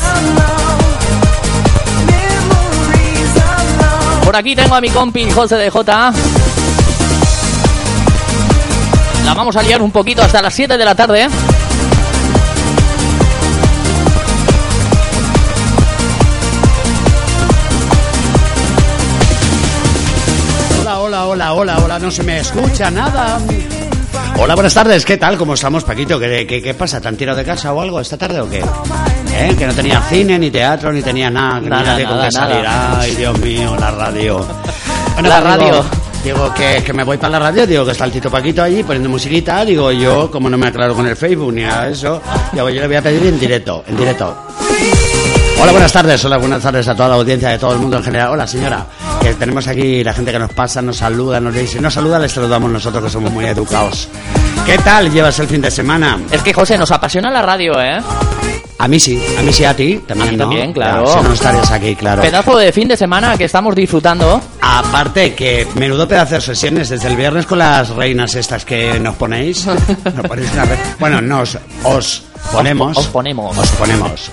Por aquí tengo a mi compi José de J. La vamos a liar un poquito hasta las 7 de la tarde. Hola, hola, hola, hola, hola, no se me escucha nada. Hola, buenas tardes, ¿qué tal? ¿Cómo estamos, Paquito? ¿Qué, qué, qué pasa? ¿Te han tirado de casa o algo esta tarde o qué? ¿Eh? Que no tenía cine, ni teatro, ni tenía nada, Nada, ni nadie con nada, que salir. nada. Ay, Dios mío, la radio. *laughs* Bueno, La pues digo- radio. Digo que, que me voy para la radio, digo que está el Tito Paquito allí poniendo musiquita, digo yo, como no me aclaro con el Facebook ni nada de eso, digo yo le voy a pedir en directo, en directo. Hola, buenas tardes, hola, buenas tardes a toda la audiencia de todo el mundo en general. Hola, señora, que tenemos aquí la gente que nos pasa, nos saluda, nos dice, nos saluda, les saludamos nosotros que somos muy educados. ¿Qué tal llevas el fin de semana? Es que José, nos apasiona la radio, ¿eh? A mí sí, a mí sí, a ti también, A mí ¿no? también, claro. si no estarías aquí, claro. Pedazo de fin de semana que estamos disfrutando. Aparte que menudo pedazo de sesiones desde el viernes con las reinas estas que nos ponéis. *laughs* Nos ponéis una re- Bueno, nos os ponemos. Os ponemos. Os ponemos.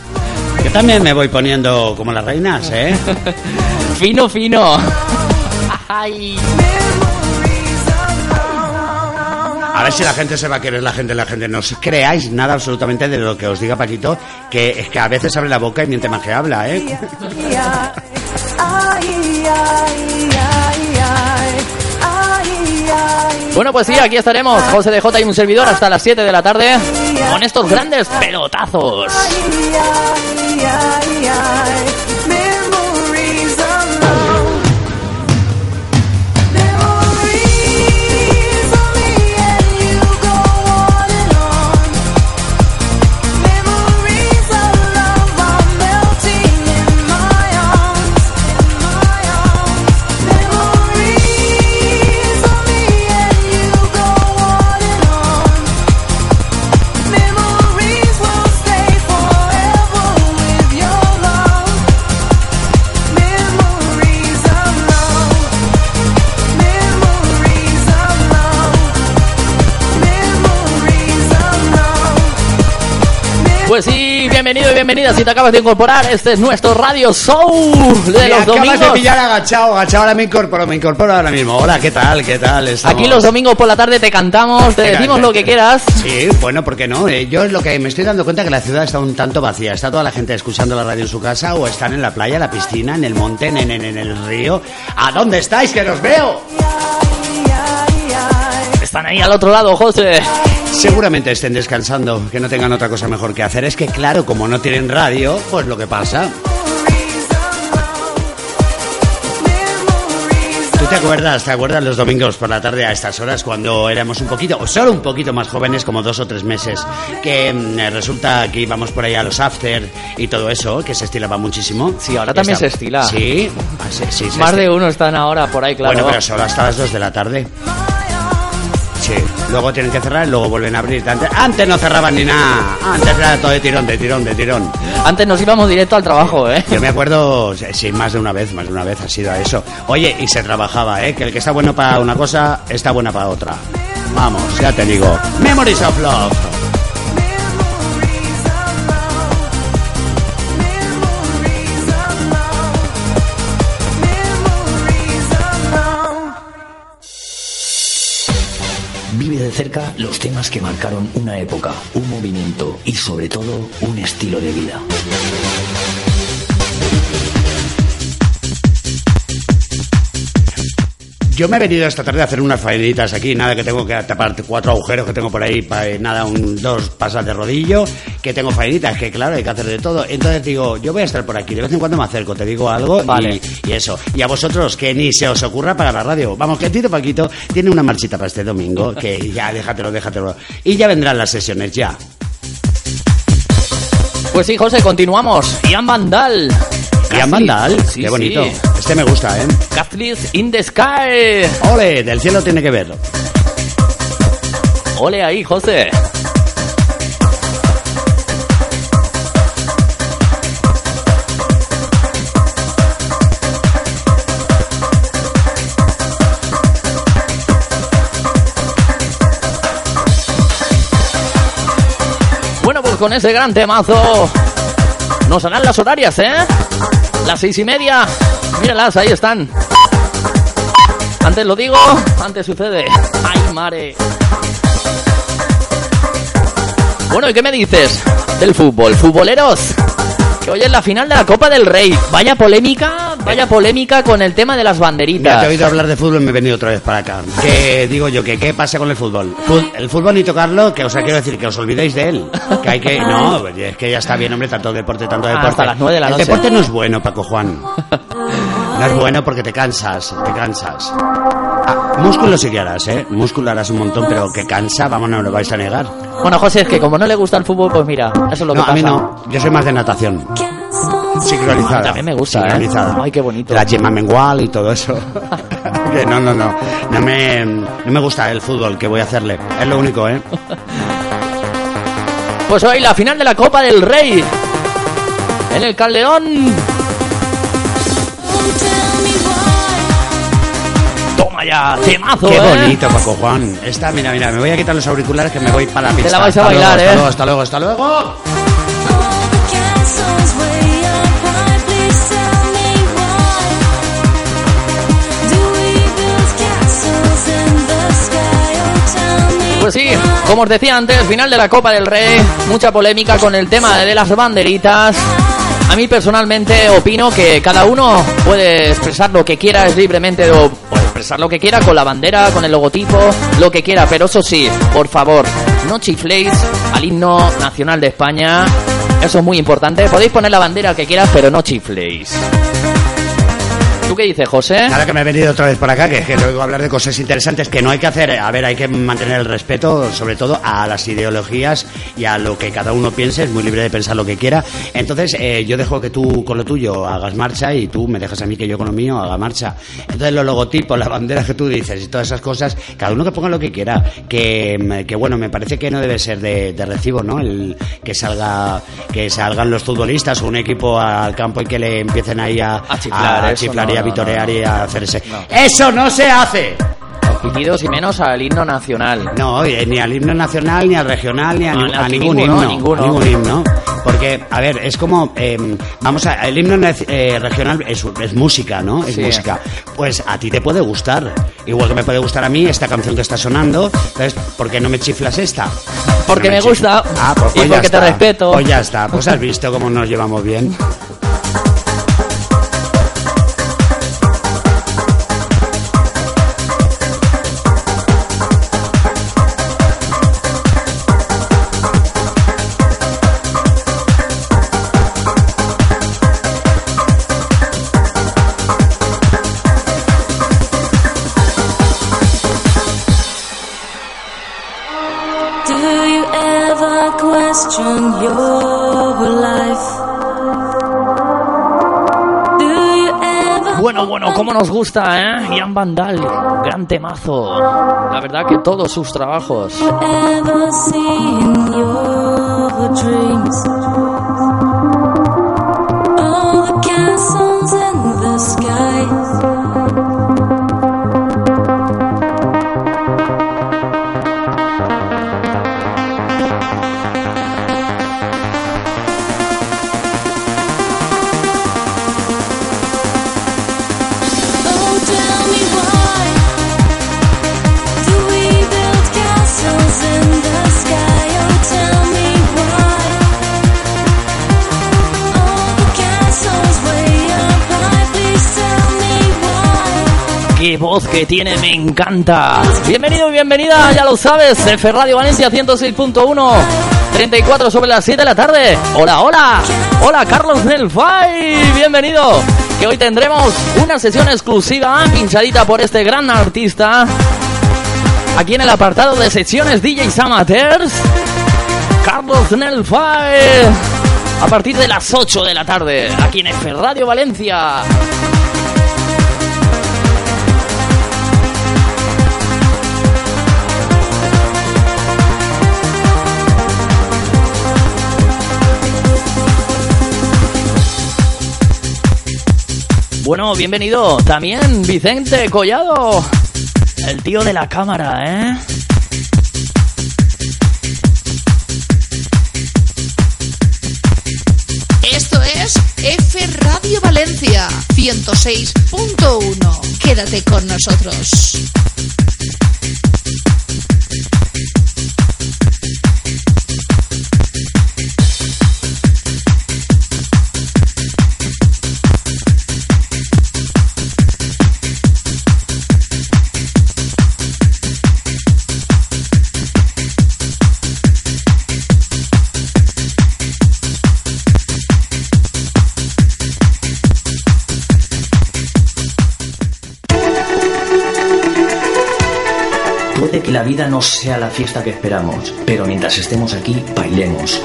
Yo también me voy poniendo como las reinas, ¿eh? *laughs* Fino, fino. Ay. A ver si la gente se va a querer, la gente, la gente. No os creáis nada absolutamente de lo que os diga Paquito, que es que a veces abre la boca y miente más que habla, ¿eh? Bueno, pues sí, aquí estaremos, José de J y un servidor hasta las 7 de la tarde con estos grandes pelotazos. Bienvenido y bienvenida si te acabas de incorporar. Este es nuestro Radio Show de Me los acabas domingos. de pillar agachado, agachado, ahora me incorporo, me incorporo ahora mismo. Hola, ¿qué tal? ¿Qué tal? Estamos- Aquí los domingos por la tarde te cantamos, te decimos lo que quieras. Sí, bueno, ¿por qué no? Eh, yo lo que me estoy dando cuenta es que la ciudad está un tanto vacía. Está toda la gente escuchando la radio en su casa o están en la playa, la piscina, en el monte, en, en- en el río. ¿A dónde estáis? ¡Que los veo! Están ahí al otro lado, José. Seguramente estén descansando, que no tengan otra cosa mejor que hacer. Es que, claro, como no tienen radio, pues lo que pasa. ¿Tú te acuerdas, te acuerdas los domingos por la tarde a estas horas cuando éramos un poquito, o solo un poquito más jóvenes, como dos o tres meses, que mm, resulta que íbamos por ahí a los after y todo eso, que se estilaba muchísimo? Sí, ahora también se estila. Sí, ah, sí, sí, se Más de uno están ahora por ahí, claro. Bueno, pero solo hasta las 2 de la tarde. Sí, luego tienen que cerrar y luego vuelven a abrir. Antes, antes no cerraban ni nada. Antes era todo de tirón, de tirón, de tirón. Antes nos íbamos directo al trabajo, ¿eh? Yo me acuerdo, sí, más de una vez, más de una vez ha sido a eso. Oye, y se trabajaba, ¿eh? Que el que está bueno para una cosa, está buena para otra. Vamos, ya te digo. Memories of Love. De cerca los temas que marcaron una época, un movimiento y sobre todo un estilo de vida. Yo me he venido esta tarde a hacer unas faenitas aquí, nada que tengo que tapar cuatro agujeros que tengo por ahí, eh, nada, un, dos pasas de rodillo, que tengo faenitas, que claro, hay que hacer de todo. Entonces digo, yo voy a estar por aquí, de vez en cuando me acerco, te digo algo Vale. y, y eso. Y a vosotros, que ni se os ocurra pagar la radio. Vamos, que Tito Paquito tiene una marchita para este domingo, que ya, déjatelo, déjatelo. Y ya vendrán las sesiones, ya. Pues sí, José, continuamos. Ian Vandal. Ian Vandal, Sí, qué bonito. sí. Este me gusta, ¿eh? Castles in the Sky. Ole, del cielo tiene que ver. Ole ahí, José. Bueno, pues con ese gran temazo nos harán las horarias, ¿eh? Las seis y media. Míralas, ahí están. Antes lo digo, antes sucede. ¡Ay, mare! Bueno, ¿y qué me dices del fútbol? ¿Futboleros? Que hoy es la final de la Copa del Rey. Vaya polémica, vaya polémica con el tema de las Ya banderitas. te he oído hablar de fútbol y me he venido otra vez para acá. Que digo yo, que qué pasa con el fútbol. El fútbol ni tocarlo, que os quiero decir, que os olvidéis de él. Que hay que. No, *laughs* es que ya está bien, hombre, tanto deporte, tanto Ah, deporte. hasta las nueve de la el noche. deporte no es bueno, Paco Juan. *laughs* No es bueno porque te cansas, te cansas. Ah, músculo sí que harás, ¿eh? Músculo harás un montón, pero que cansa, vamos, no lo vais a negar. Bueno, José, es que como no le gusta el fútbol, pues mira, eso es lo que No, pasa. a mí no. Yo soy más de natación. Sincronizada. También me gusta, ¿eh? Sincronizada. Ay, qué bonito. La yema mengual y todo eso. *laughs* Que no, no, no. No me, no me gusta el fútbol que voy a hacerle. Es lo único, ¿eh? Pues hoy la final de la Copa del Rey. En el Caldeón. Toma ya, temazo, Qué ¿eh? bonito, Paco Juan. Esta, mira, mira, me voy a quitar los auriculares que me voy para la pista. la vais a Hasta bailar, luego, ¿eh? Hasta luego, hasta luego, hasta luego. Pues sí, como os decía antes, final de la Copa del Rey, mucha polémica con el tema de las banderitas. A mí personalmente opino que cada uno puede expresar lo que quiera, es libremente o, o expresar lo que quiera con la bandera, con el logotipo, lo que quiera, pero eso sí, por favor, no chifléis al himno nacional de España. Eso es muy importante. Podéis poner la bandera que quieras, pero no chifléis. ¿Tú qué dices, José? Ahora que me he venido otra vez por acá, que, que luego hablar de cosas interesantes que no hay que hacer. A ver, hay que mantener el respeto, sobre todo a las ideologías y a lo que cada uno piense. Es muy libre de pensar lo que quiera. Entonces, eh, yo dejo que tú con lo tuyo hagas marcha y tú me dejas a mí que yo con lo mío haga marcha. Entonces, los logotipos, las banderas que tú dices y todas esas cosas, cada uno que ponga lo que quiera. Que, mm, que bueno, me parece que no debe ser de, de recibo, ¿no? El que salga, que salgan los futbolistas o un equipo al campo y que le empiecen ahí a, chiflar, a eso chiflar y a no, vitorear no, y a hacerse. No. ¡Eso no se hace! Pitidos y menos al himno nacional. No, eh, ni al himno nacional, ni al regional, ni a, ni- a a ningún himno. ninguno. a ningún himno. Porque, a ver, es como, eh, vamos a, el himno eh, regional es, es música, ¿no? Es Sí. música. Pues a ti te puede gustar. Igual que me puede gustar a mí esta canción que está sonando. Entonces, ¿por qué no me chiflas esta? Porque No me chif- gusta Ah, pues, y pues ya porque te está. respeto. Pues ya está. Pues has visto cómo nos llevamos bien. Nos gusta, ¿eh? Ian Vandal, gran temazo. La verdad que todos sus trabajos. Que tiene! ¡Me encanta! Bienvenido y bienvenida, ya lo sabes, F Radio Valencia 106.1, 34 sobre las 7 de la tarde. ¡Hola, hola! ¡Hola, Carlos Nelfay! ¡Bienvenido! Que hoy tendremos una sesión exclusiva, pinchadita por este gran artista, aquí en el apartado de sesiones DJs Amateurs, Carlos Nelfay. A partir de las 8 de la tarde, aquí en F Radio Valencia. Bueno, bienvenido también Vicente Collado, el tío de la cámara, ¿eh? Esto es F Radio Valencia 106.1. Quédate con nosotros. La vida no sea la fiesta que esperamos, pero mientras estemos aquí, bailemos.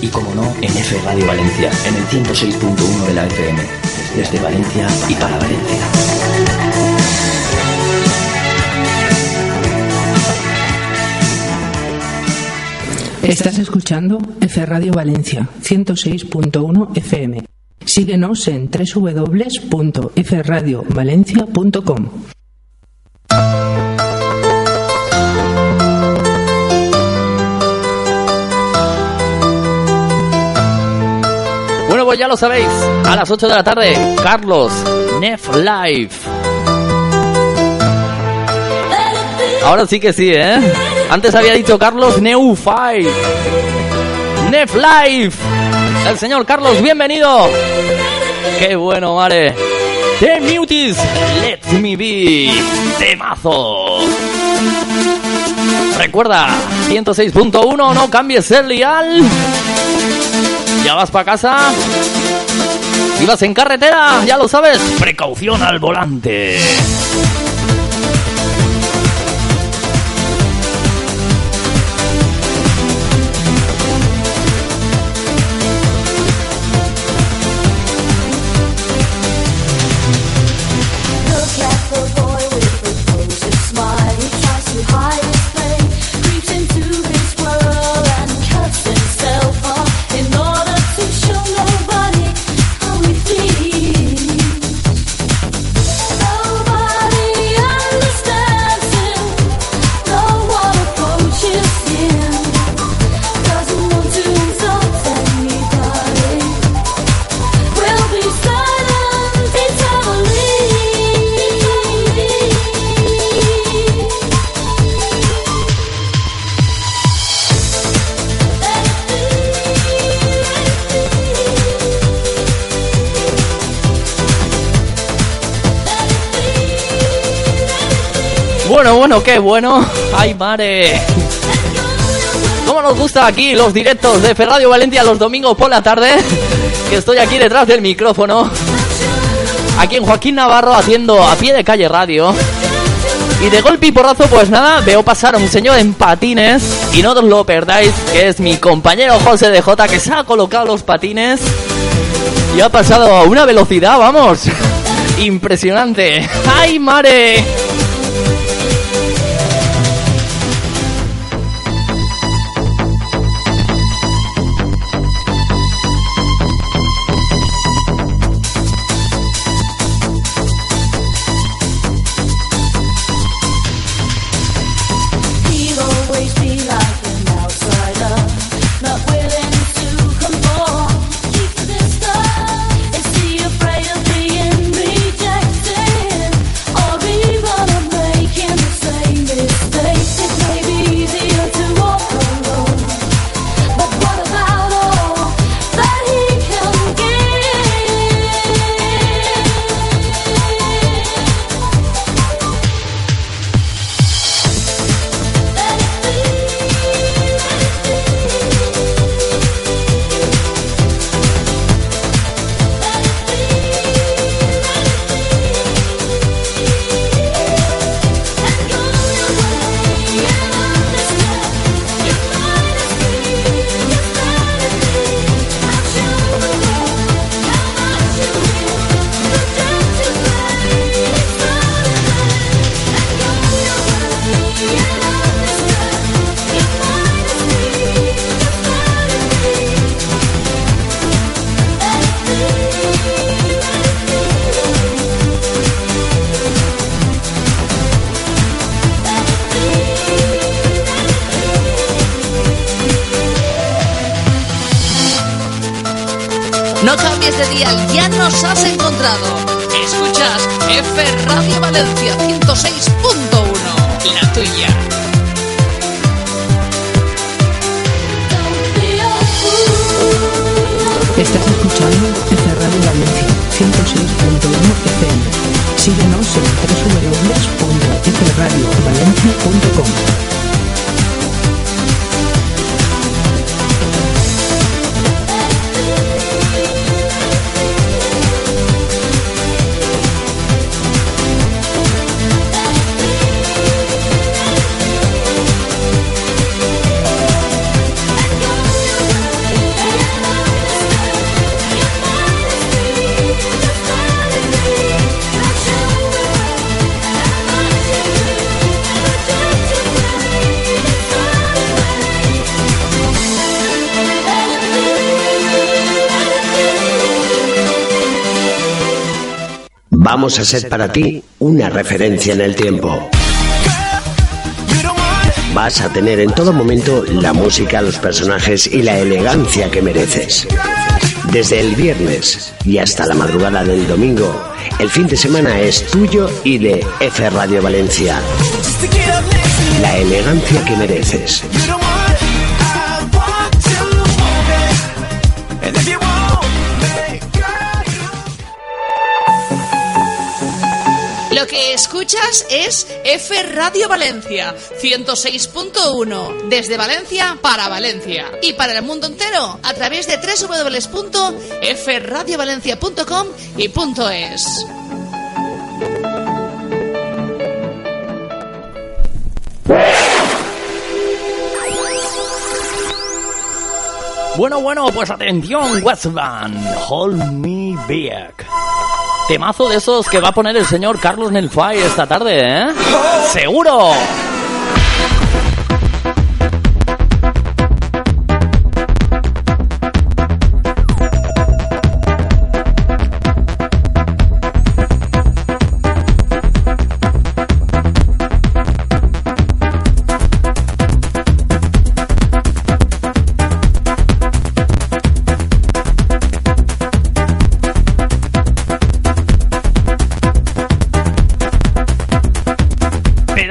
Y como no, en F Radio Valencia, en el 106.1 de la FM, desde Valencia y para Valencia. Estás escuchando F Radio Valencia 106.1 FM. Síguenos en www.fradiovalencia.com. ya lo sabéis, a las 8 de la tarde, Carlos Nef Live. Ahora sí que sí, ¿eh? Antes había dicho Carlos Neufai. Nef Live. El señor Carlos, bienvenido. Qué bueno, vale. The Mutis, Let Me Be, temazo. Recuerda, 106.1, no cambies el lial. Ya vas para casa. Y vas en carretera, ya lo sabes, precaución al volante. Bueno, qué bueno. *laughs* Ay, mare. ¿Cómo nos gusta aquí los directos de Ferradio Valencia los domingos por la tarde? Que estoy aquí detrás del micrófono. Aquí en Joaquín Navarro haciendo a pie de calle radio. Y de golpe y porrazo, pues nada, veo pasar a un señor en patines. Y no os lo perdáis, que es mi compañero José de J, que se ha colocado los patines. Y ha pasado a una velocidad, vamos. *laughs* Impresionante. ¡Ay, mare! De dial, ya nos has encontrado. Escuchas F Radio Valencia 106.1, la tuya. Estás escuchando F Radio Valencia 106.1 FM. Síguenos en www.fradiovalencia.com. Vamos a ser para ti una referencia en el tiempo. Vas a tener en todo momento la música, los personajes y la elegancia que mereces. Desde el viernes y hasta la madrugada del domingo, el fin de semana es tuyo y de F Radio Valencia. La elegancia que mereces. Es F Radio Valencia 106.1 desde Valencia para Valencia y para el mundo entero a través de www.fradiovalencia.com y punto .es. Bueno, bueno, pues atención, Westband, Hold Me Back. Temazo de esos que va a poner el señor Carlos Nelfay esta tarde, ¿eh? ¡Seguro!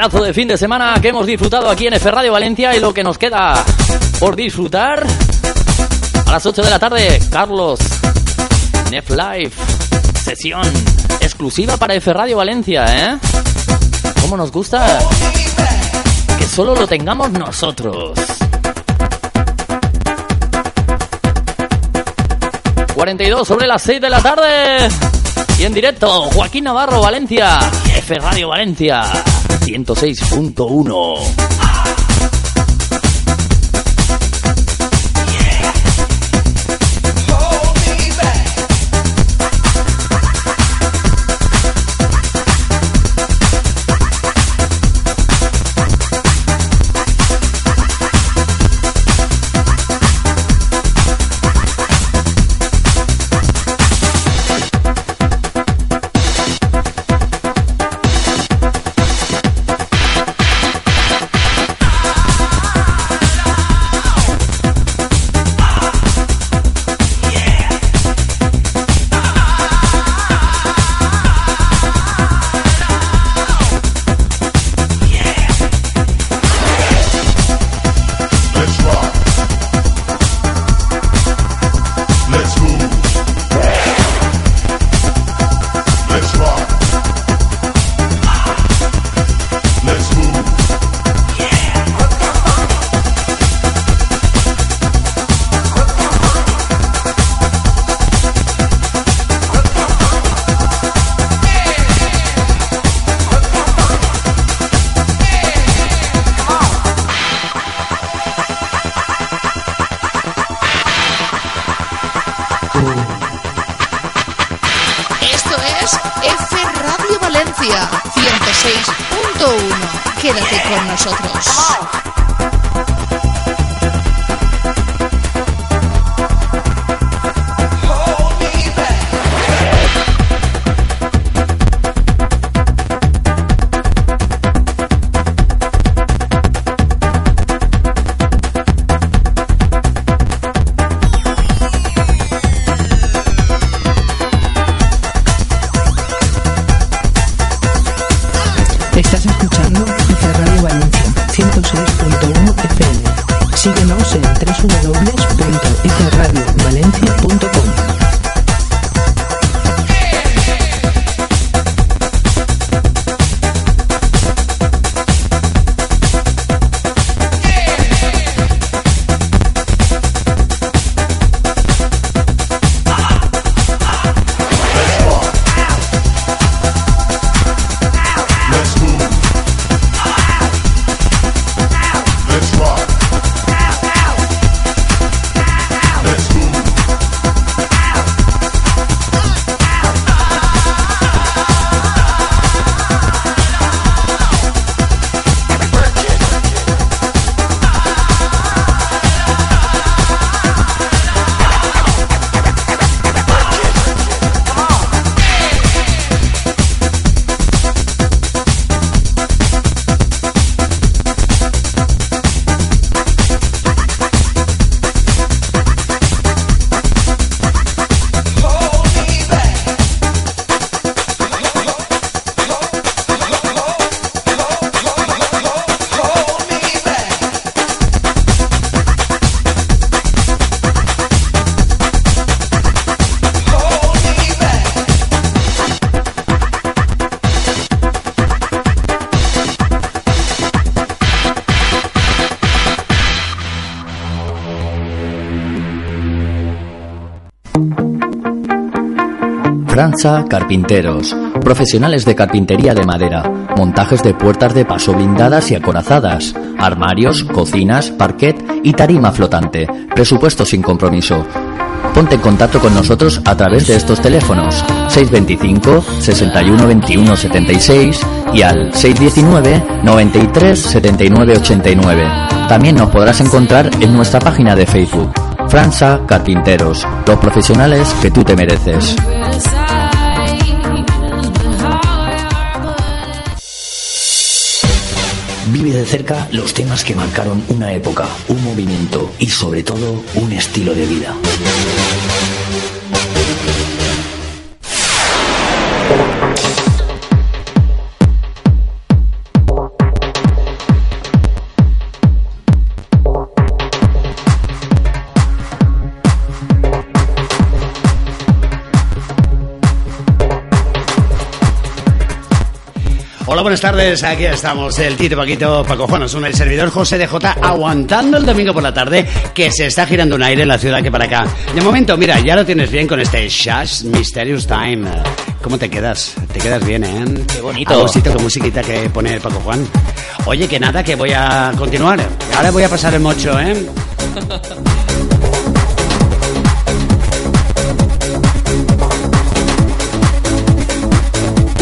Pedazo de fin de semana que hemos disfrutado aquí en F Radio Valencia y lo que nos queda por disfrutar a las 8 de la tarde, Carlos Nef Live, sesión exclusiva para F Radio Valencia, ¿eh? ¿Cómo nos gusta? Que solo lo tengamos nosotros. 42 sobre las 6 de la tarde. Y en directo, Joaquín Navarro, Valencia. F Radio Valencia, 106.1. Franza Carpinteros, profesionales de carpintería de madera, montajes de puertas de paso blindadas y acorazadas, armarios, cocinas, parquet y tarima flotante, presupuesto sin compromiso. Ponte en contacto con nosotros a través de estos teléfonos 625 61 21 76 y al 619 93 79 89. También nos podrás encontrar en nuestra página de Facebook. Franza Carpinteros, los profesionales que tú te mereces. Vive de cerca los temas que marcaron una época, un movimiento y sobre todo un estilo de vida. Hola, buenas tardes. Aquí estamos, el Tito Paquito Paco Juan Osuna, el servidor José de J, aguantando el domingo por la tarde que se está girando un aire en la ciudad que para acá. De momento, mira, ya lo tienes bien con este Shash Mysterious Time. ¿Cómo te quedas? Te quedas bien, ¿eh? Qué bonito. Agusito, qué musiquita que pone Paco Juan. Oye, que nada, que voy a continuar. Ahora voy a pasar el mocho, ¿eh? *laughs*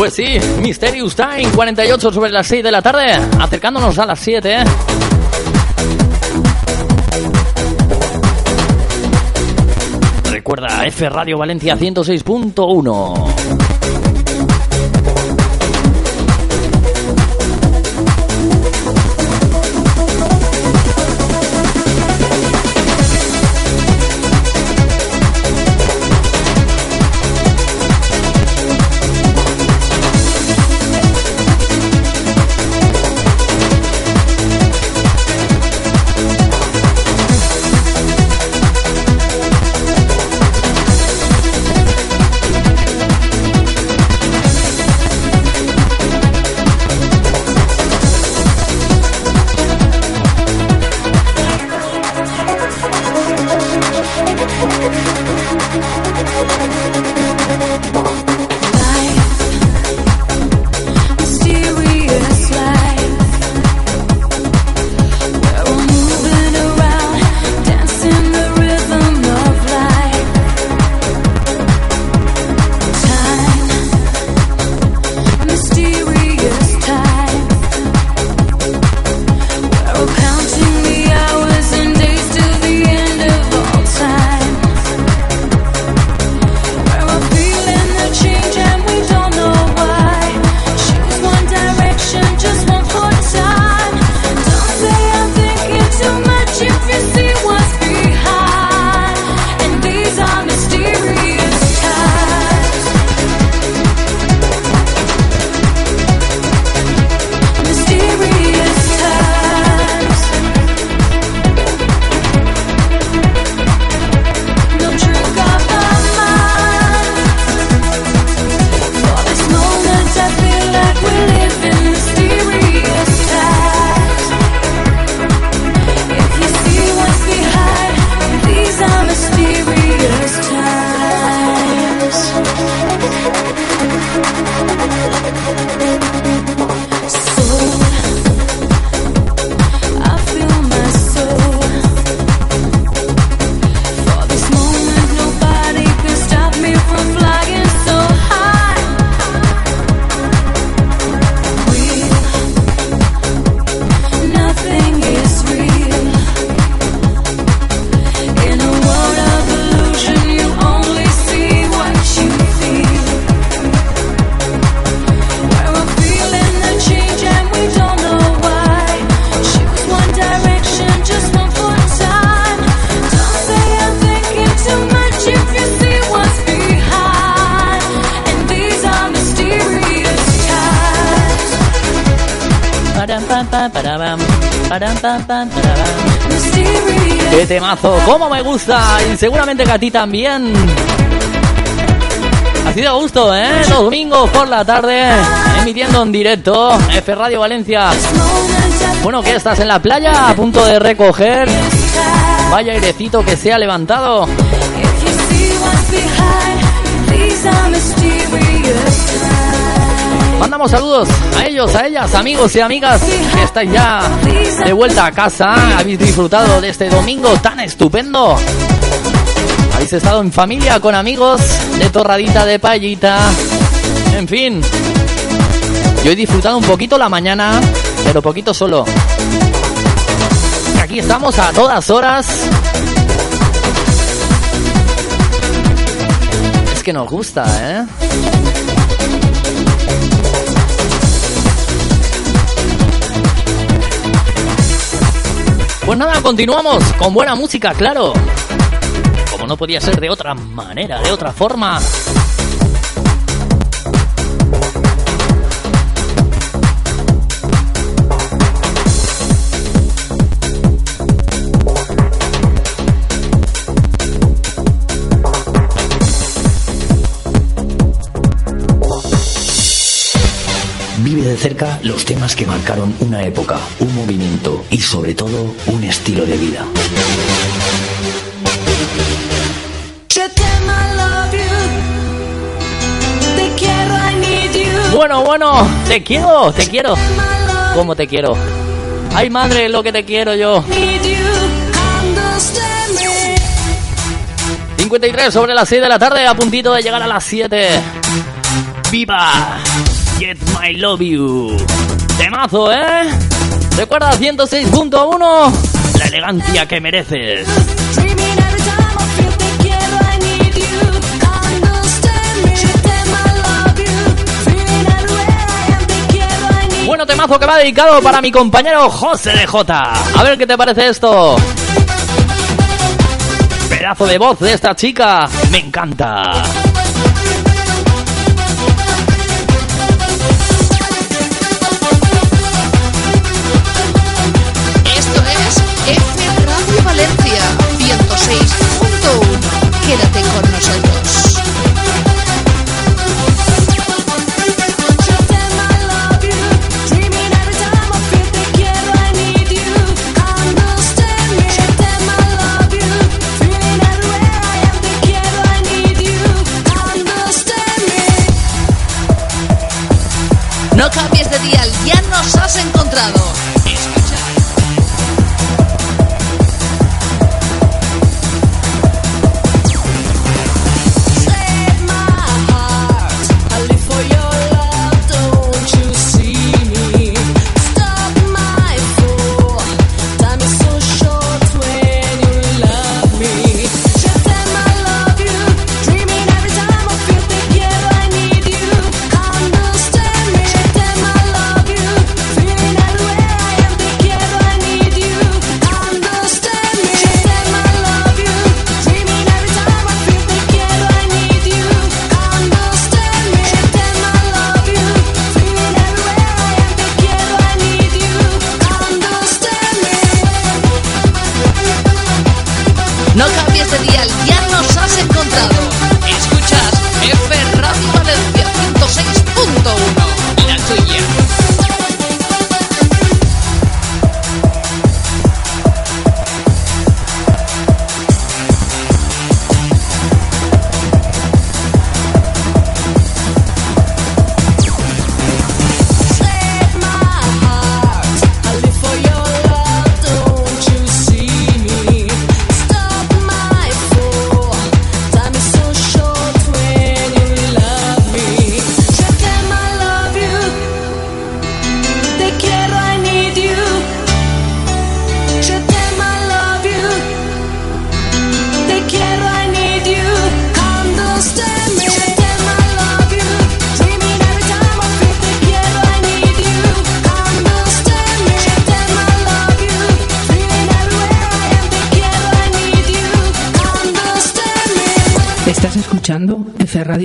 Pues sí, Mysterious Time, 48 sobre las 6 de la tarde, acercándonos a las 7. ¿eh? Recuerda, F Radio Valencia 106.1. temazo! ¡Cómo me gusta! Y seguramente que a ti también. Así de gusto, ¿eh? Los domingos por la tarde, emitiendo en directo F Radio Valencia. Bueno, ¿qué estás en la playa? A punto de recoger. Vaya airecito que se ha levantado. Mandamos saludos a ellos, a ellas, amigos y amigas que estáis ya de vuelta a casa. Habéis disfrutado de este domingo tan estupendo. Habéis estado en familia, con amigos, de torradita, de payita. En fin. Yo he disfrutado un poquito la mañana, pero poquito solo. Aquí estamos a todas horas. Es que nos gusta, ¿eh? Pues nada, continuamos con buena música, claro. Como no podía ser de otra manera, de otra forma. Vive de cerca los temas que marcaron una época, un movimiento y sobre todo un estilo de vida. Bueno, bueno, te quiero, te quiero. ¿Cómo te quiero? Ay, madre, lo que te quiero yo. Need you. Understand me. 53 sobre las 6 de la tarde, a puntito de llegar a las 7. ¡Viva! Get my love you. Temazo, ¿eh? Recuerda 106.1, la elegancia que mereces. Bueno, temazo que va dedicado para mi compañero José de J. A ver qué te parece esto. Pedazo de voz de esta chica. Me encanta. 106.1. Quédate con nosotros.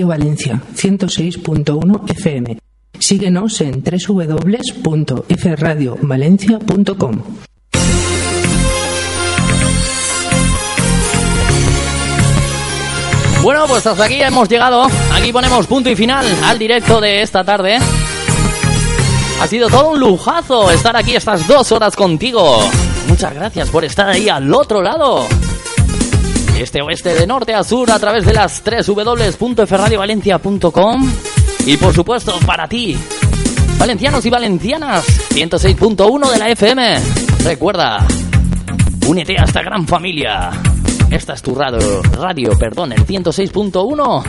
Valencia 106.1 FM. Síguenos en www.fradiovalencia.com. Bueno, pues hasta aquí hemos llegado. Aquí ponemos punto y final al directo de esta tarde. Ha sido todo un lujazo estar aquí estas dos horas contigo. Muchas gracias por estar ahí al otro lado. Este oeste de norte a sur a través de las www.ferradiovalencia.com y por supuesto para ti, valencianos y valencianas, 106.1 de la FM. Recuerda, únete a esta gran familia. Esta es tu radio, radio perdón, el 106.1.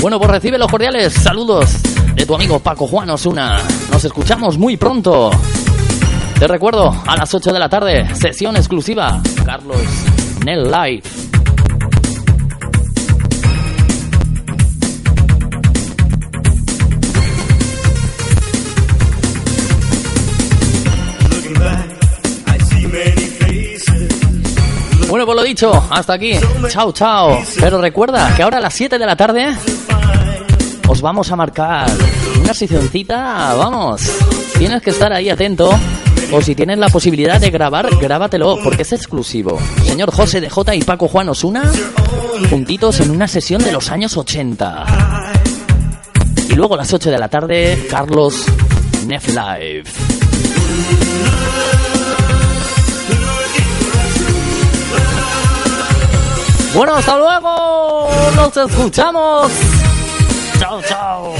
Bueno, pues recibe los cordiales saludos de tu amigo Paco Juan Osuna. Nos escuchamos muy pronto. Te recuerdo, a las 8 de la tarde, sesión exclusiva, Carlos Nel Live. Bueno, pues lo dicho, hasta aquí. Chao, chao. Pero recuerda que ahora a las 7 de la tarde os vamos a marcar una sesioncita, vamos. Tienes que estar ahí atento. O si tienes la posibilidad de grabar, grábatelo, porque es exclusivo. Señor José de J y Paco Juan Osuna, juntitos en una sesión de los años 80. Y luego a las 8 de la tarde, Carlos Neff Live. Bueno, hasta luego. Nos escuchamos. Chao, chao.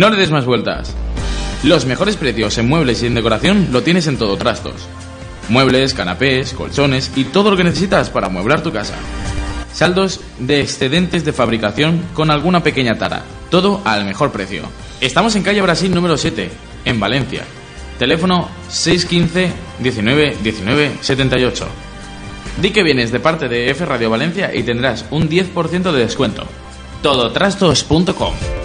No le des más vueltas. Los mejores precios en muebles y en decoración lo tienes en Todo Trastos. Muebles, canapés, colchones y todo lo que necesitas para amueblar tu casa. Saldos de excedentes de fabricación con alguna pequeña tara. Todo al mejor precio. Estamos en calle Brasil número 7, en Valencia. Teléfono 615 19 19 78. Di que vienes de parte de F Radio Valencia y tendrás un 10% de descuento. Todotrastos.com